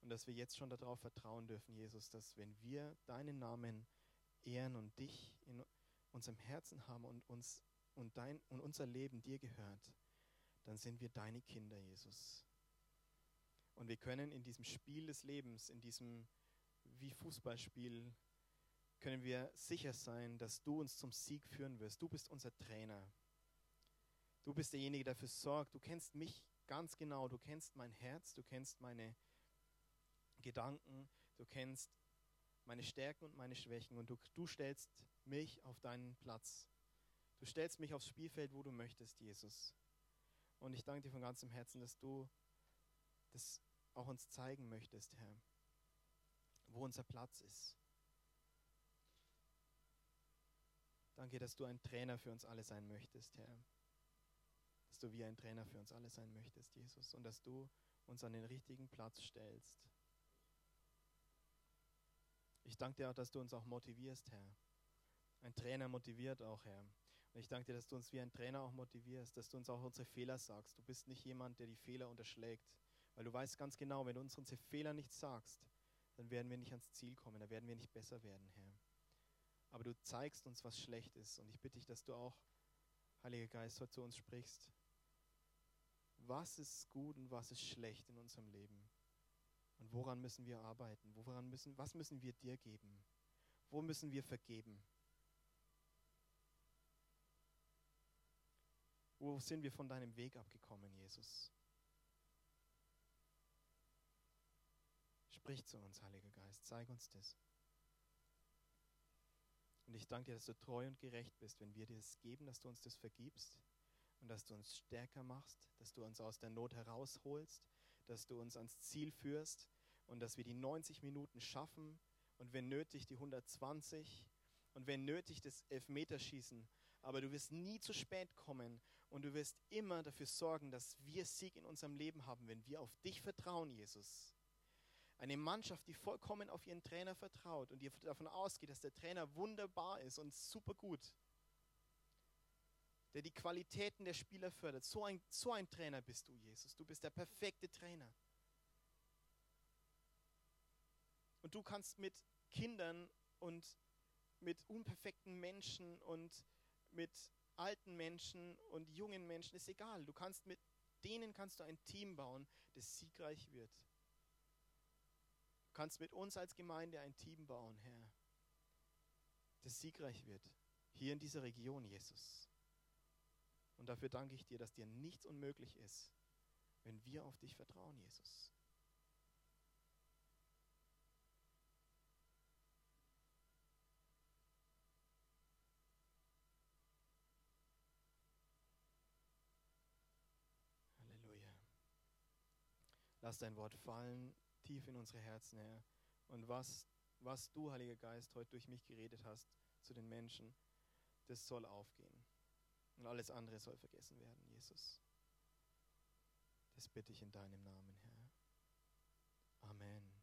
Und dass wir jetzt schon darauf vertrauen dürfen, Jesus, dass wenn wir deinen Namen ehren und dich in unserem Herzen haben und, uns, und, dein, und unser Leben dir gehört, dann sind wir deine Kinder, Jesus. Und wir können in diesem Spiel des Lebens, in diesem wie Fußballspiel, können wir sicher sein, dass du uns zum Sieg führen wirst. Du bist unser Trainer. Du bist derjenige, der dafür sorgt. Du kennst mich ganz genau. Du kennst mein Herz. Du kennst meine Gedanken. Du kennst meine Stärken und meine Schwächen. Und du, du stellst mich auf deinen Platz. Du stellst mich aufs Spielfeld, wo du möchtest, Jesus. Und ich danke dir von ganzem Herzen, dass du das auch uns zeigen möchtest, Herr, wo unser Platz ist. Danke, dass du ein Trainer für uns alle sein möchtest, Herr. Dass du wie ein Trainer für uns alle sein möchtest, Jesus. Und dass du uns an den richtigen Platz stellst. Ich danke dir auch, dass du uns auch motivierst, Herr. Ein Trainer motiviert auch, Herr. Und ich danke dir, dass du uns wie ein Trainer auch motivierst, dass du uns auch unsere Fehler sagst. Du bist nicht jemand, der die Fehler unterschlägt. Weil du weißt ganz genau, wenn du uns unsere Fehler nicht sagst, dann werden wir nicht ans Ziel kommen, dann werden wir nicht besser werden, Herr aber du zeigst uns, was schlecht ist. Und ich bitte dich, dass du auch, Heiliger Geist, heute zu uns sprichst. Was ist gut und was ist schlecht in unserem Leben? Und woran müssen wir arbeiten? Woran müssen, was müssen wir dir geben? Wo müssen wir vergeben? Wo sind wir von deinem Weg abgekommen, Jesus? Sprich zu uns, Heiliger Geist, zeig uns das. Und ich danke dir, dass du treu und gerecht bist, wenn wir dir das geben, dass du uns das vergibst und dass du uns stärker machst, dass du uns aus der Not herausholst, dass du uns ans Ziel führst und dass wir die 90 Minuten schaffen und wenn nötig die 120 und wenn nötig das Elfmeterschießen. Aber du wirst nie zu spät kommen und du wirst immer dafür sorgen, dass wir Sieg in unserem Leben haben, wenn wir auf dich vertrauen, Jesus. Eine Mannschaft, die vollkommen auf ihren Trainer vertraut und die davon ausgeht, dass der Trainer wunderbar ist und super gut. Der die Qualitäten der Spieler fördert. So ein, so ein Trainer bist du, Jesus. Du bist der perfekte Trainer. Und du kannst mit Kindern und mit unperfekten Menschen und mit alten Menschen und jungen Menschen, ist egal. Du kannst mit denen kannst du ein Team bauen, das siegreich wird kannst mit uns als Gemeinde ein Team bauen, Herr, das siegreich wird. Hier in dieser Region, Jesus. Und dafür danke ich dir, dass dir nichts unmöglich ist, wenn wir auf dich vertrauen, Jesus. Halleluja. Lass dein Wort fallen tief in unsere Herzen, Herr. Und was, was du, Heiliger Geist, heute durch mich geredet hast zu den Menschen, das soll aufgehen. Und alles andere soll vergessen werden, Jesus. Das bitte ich in deinem Namen, Herr. Amen.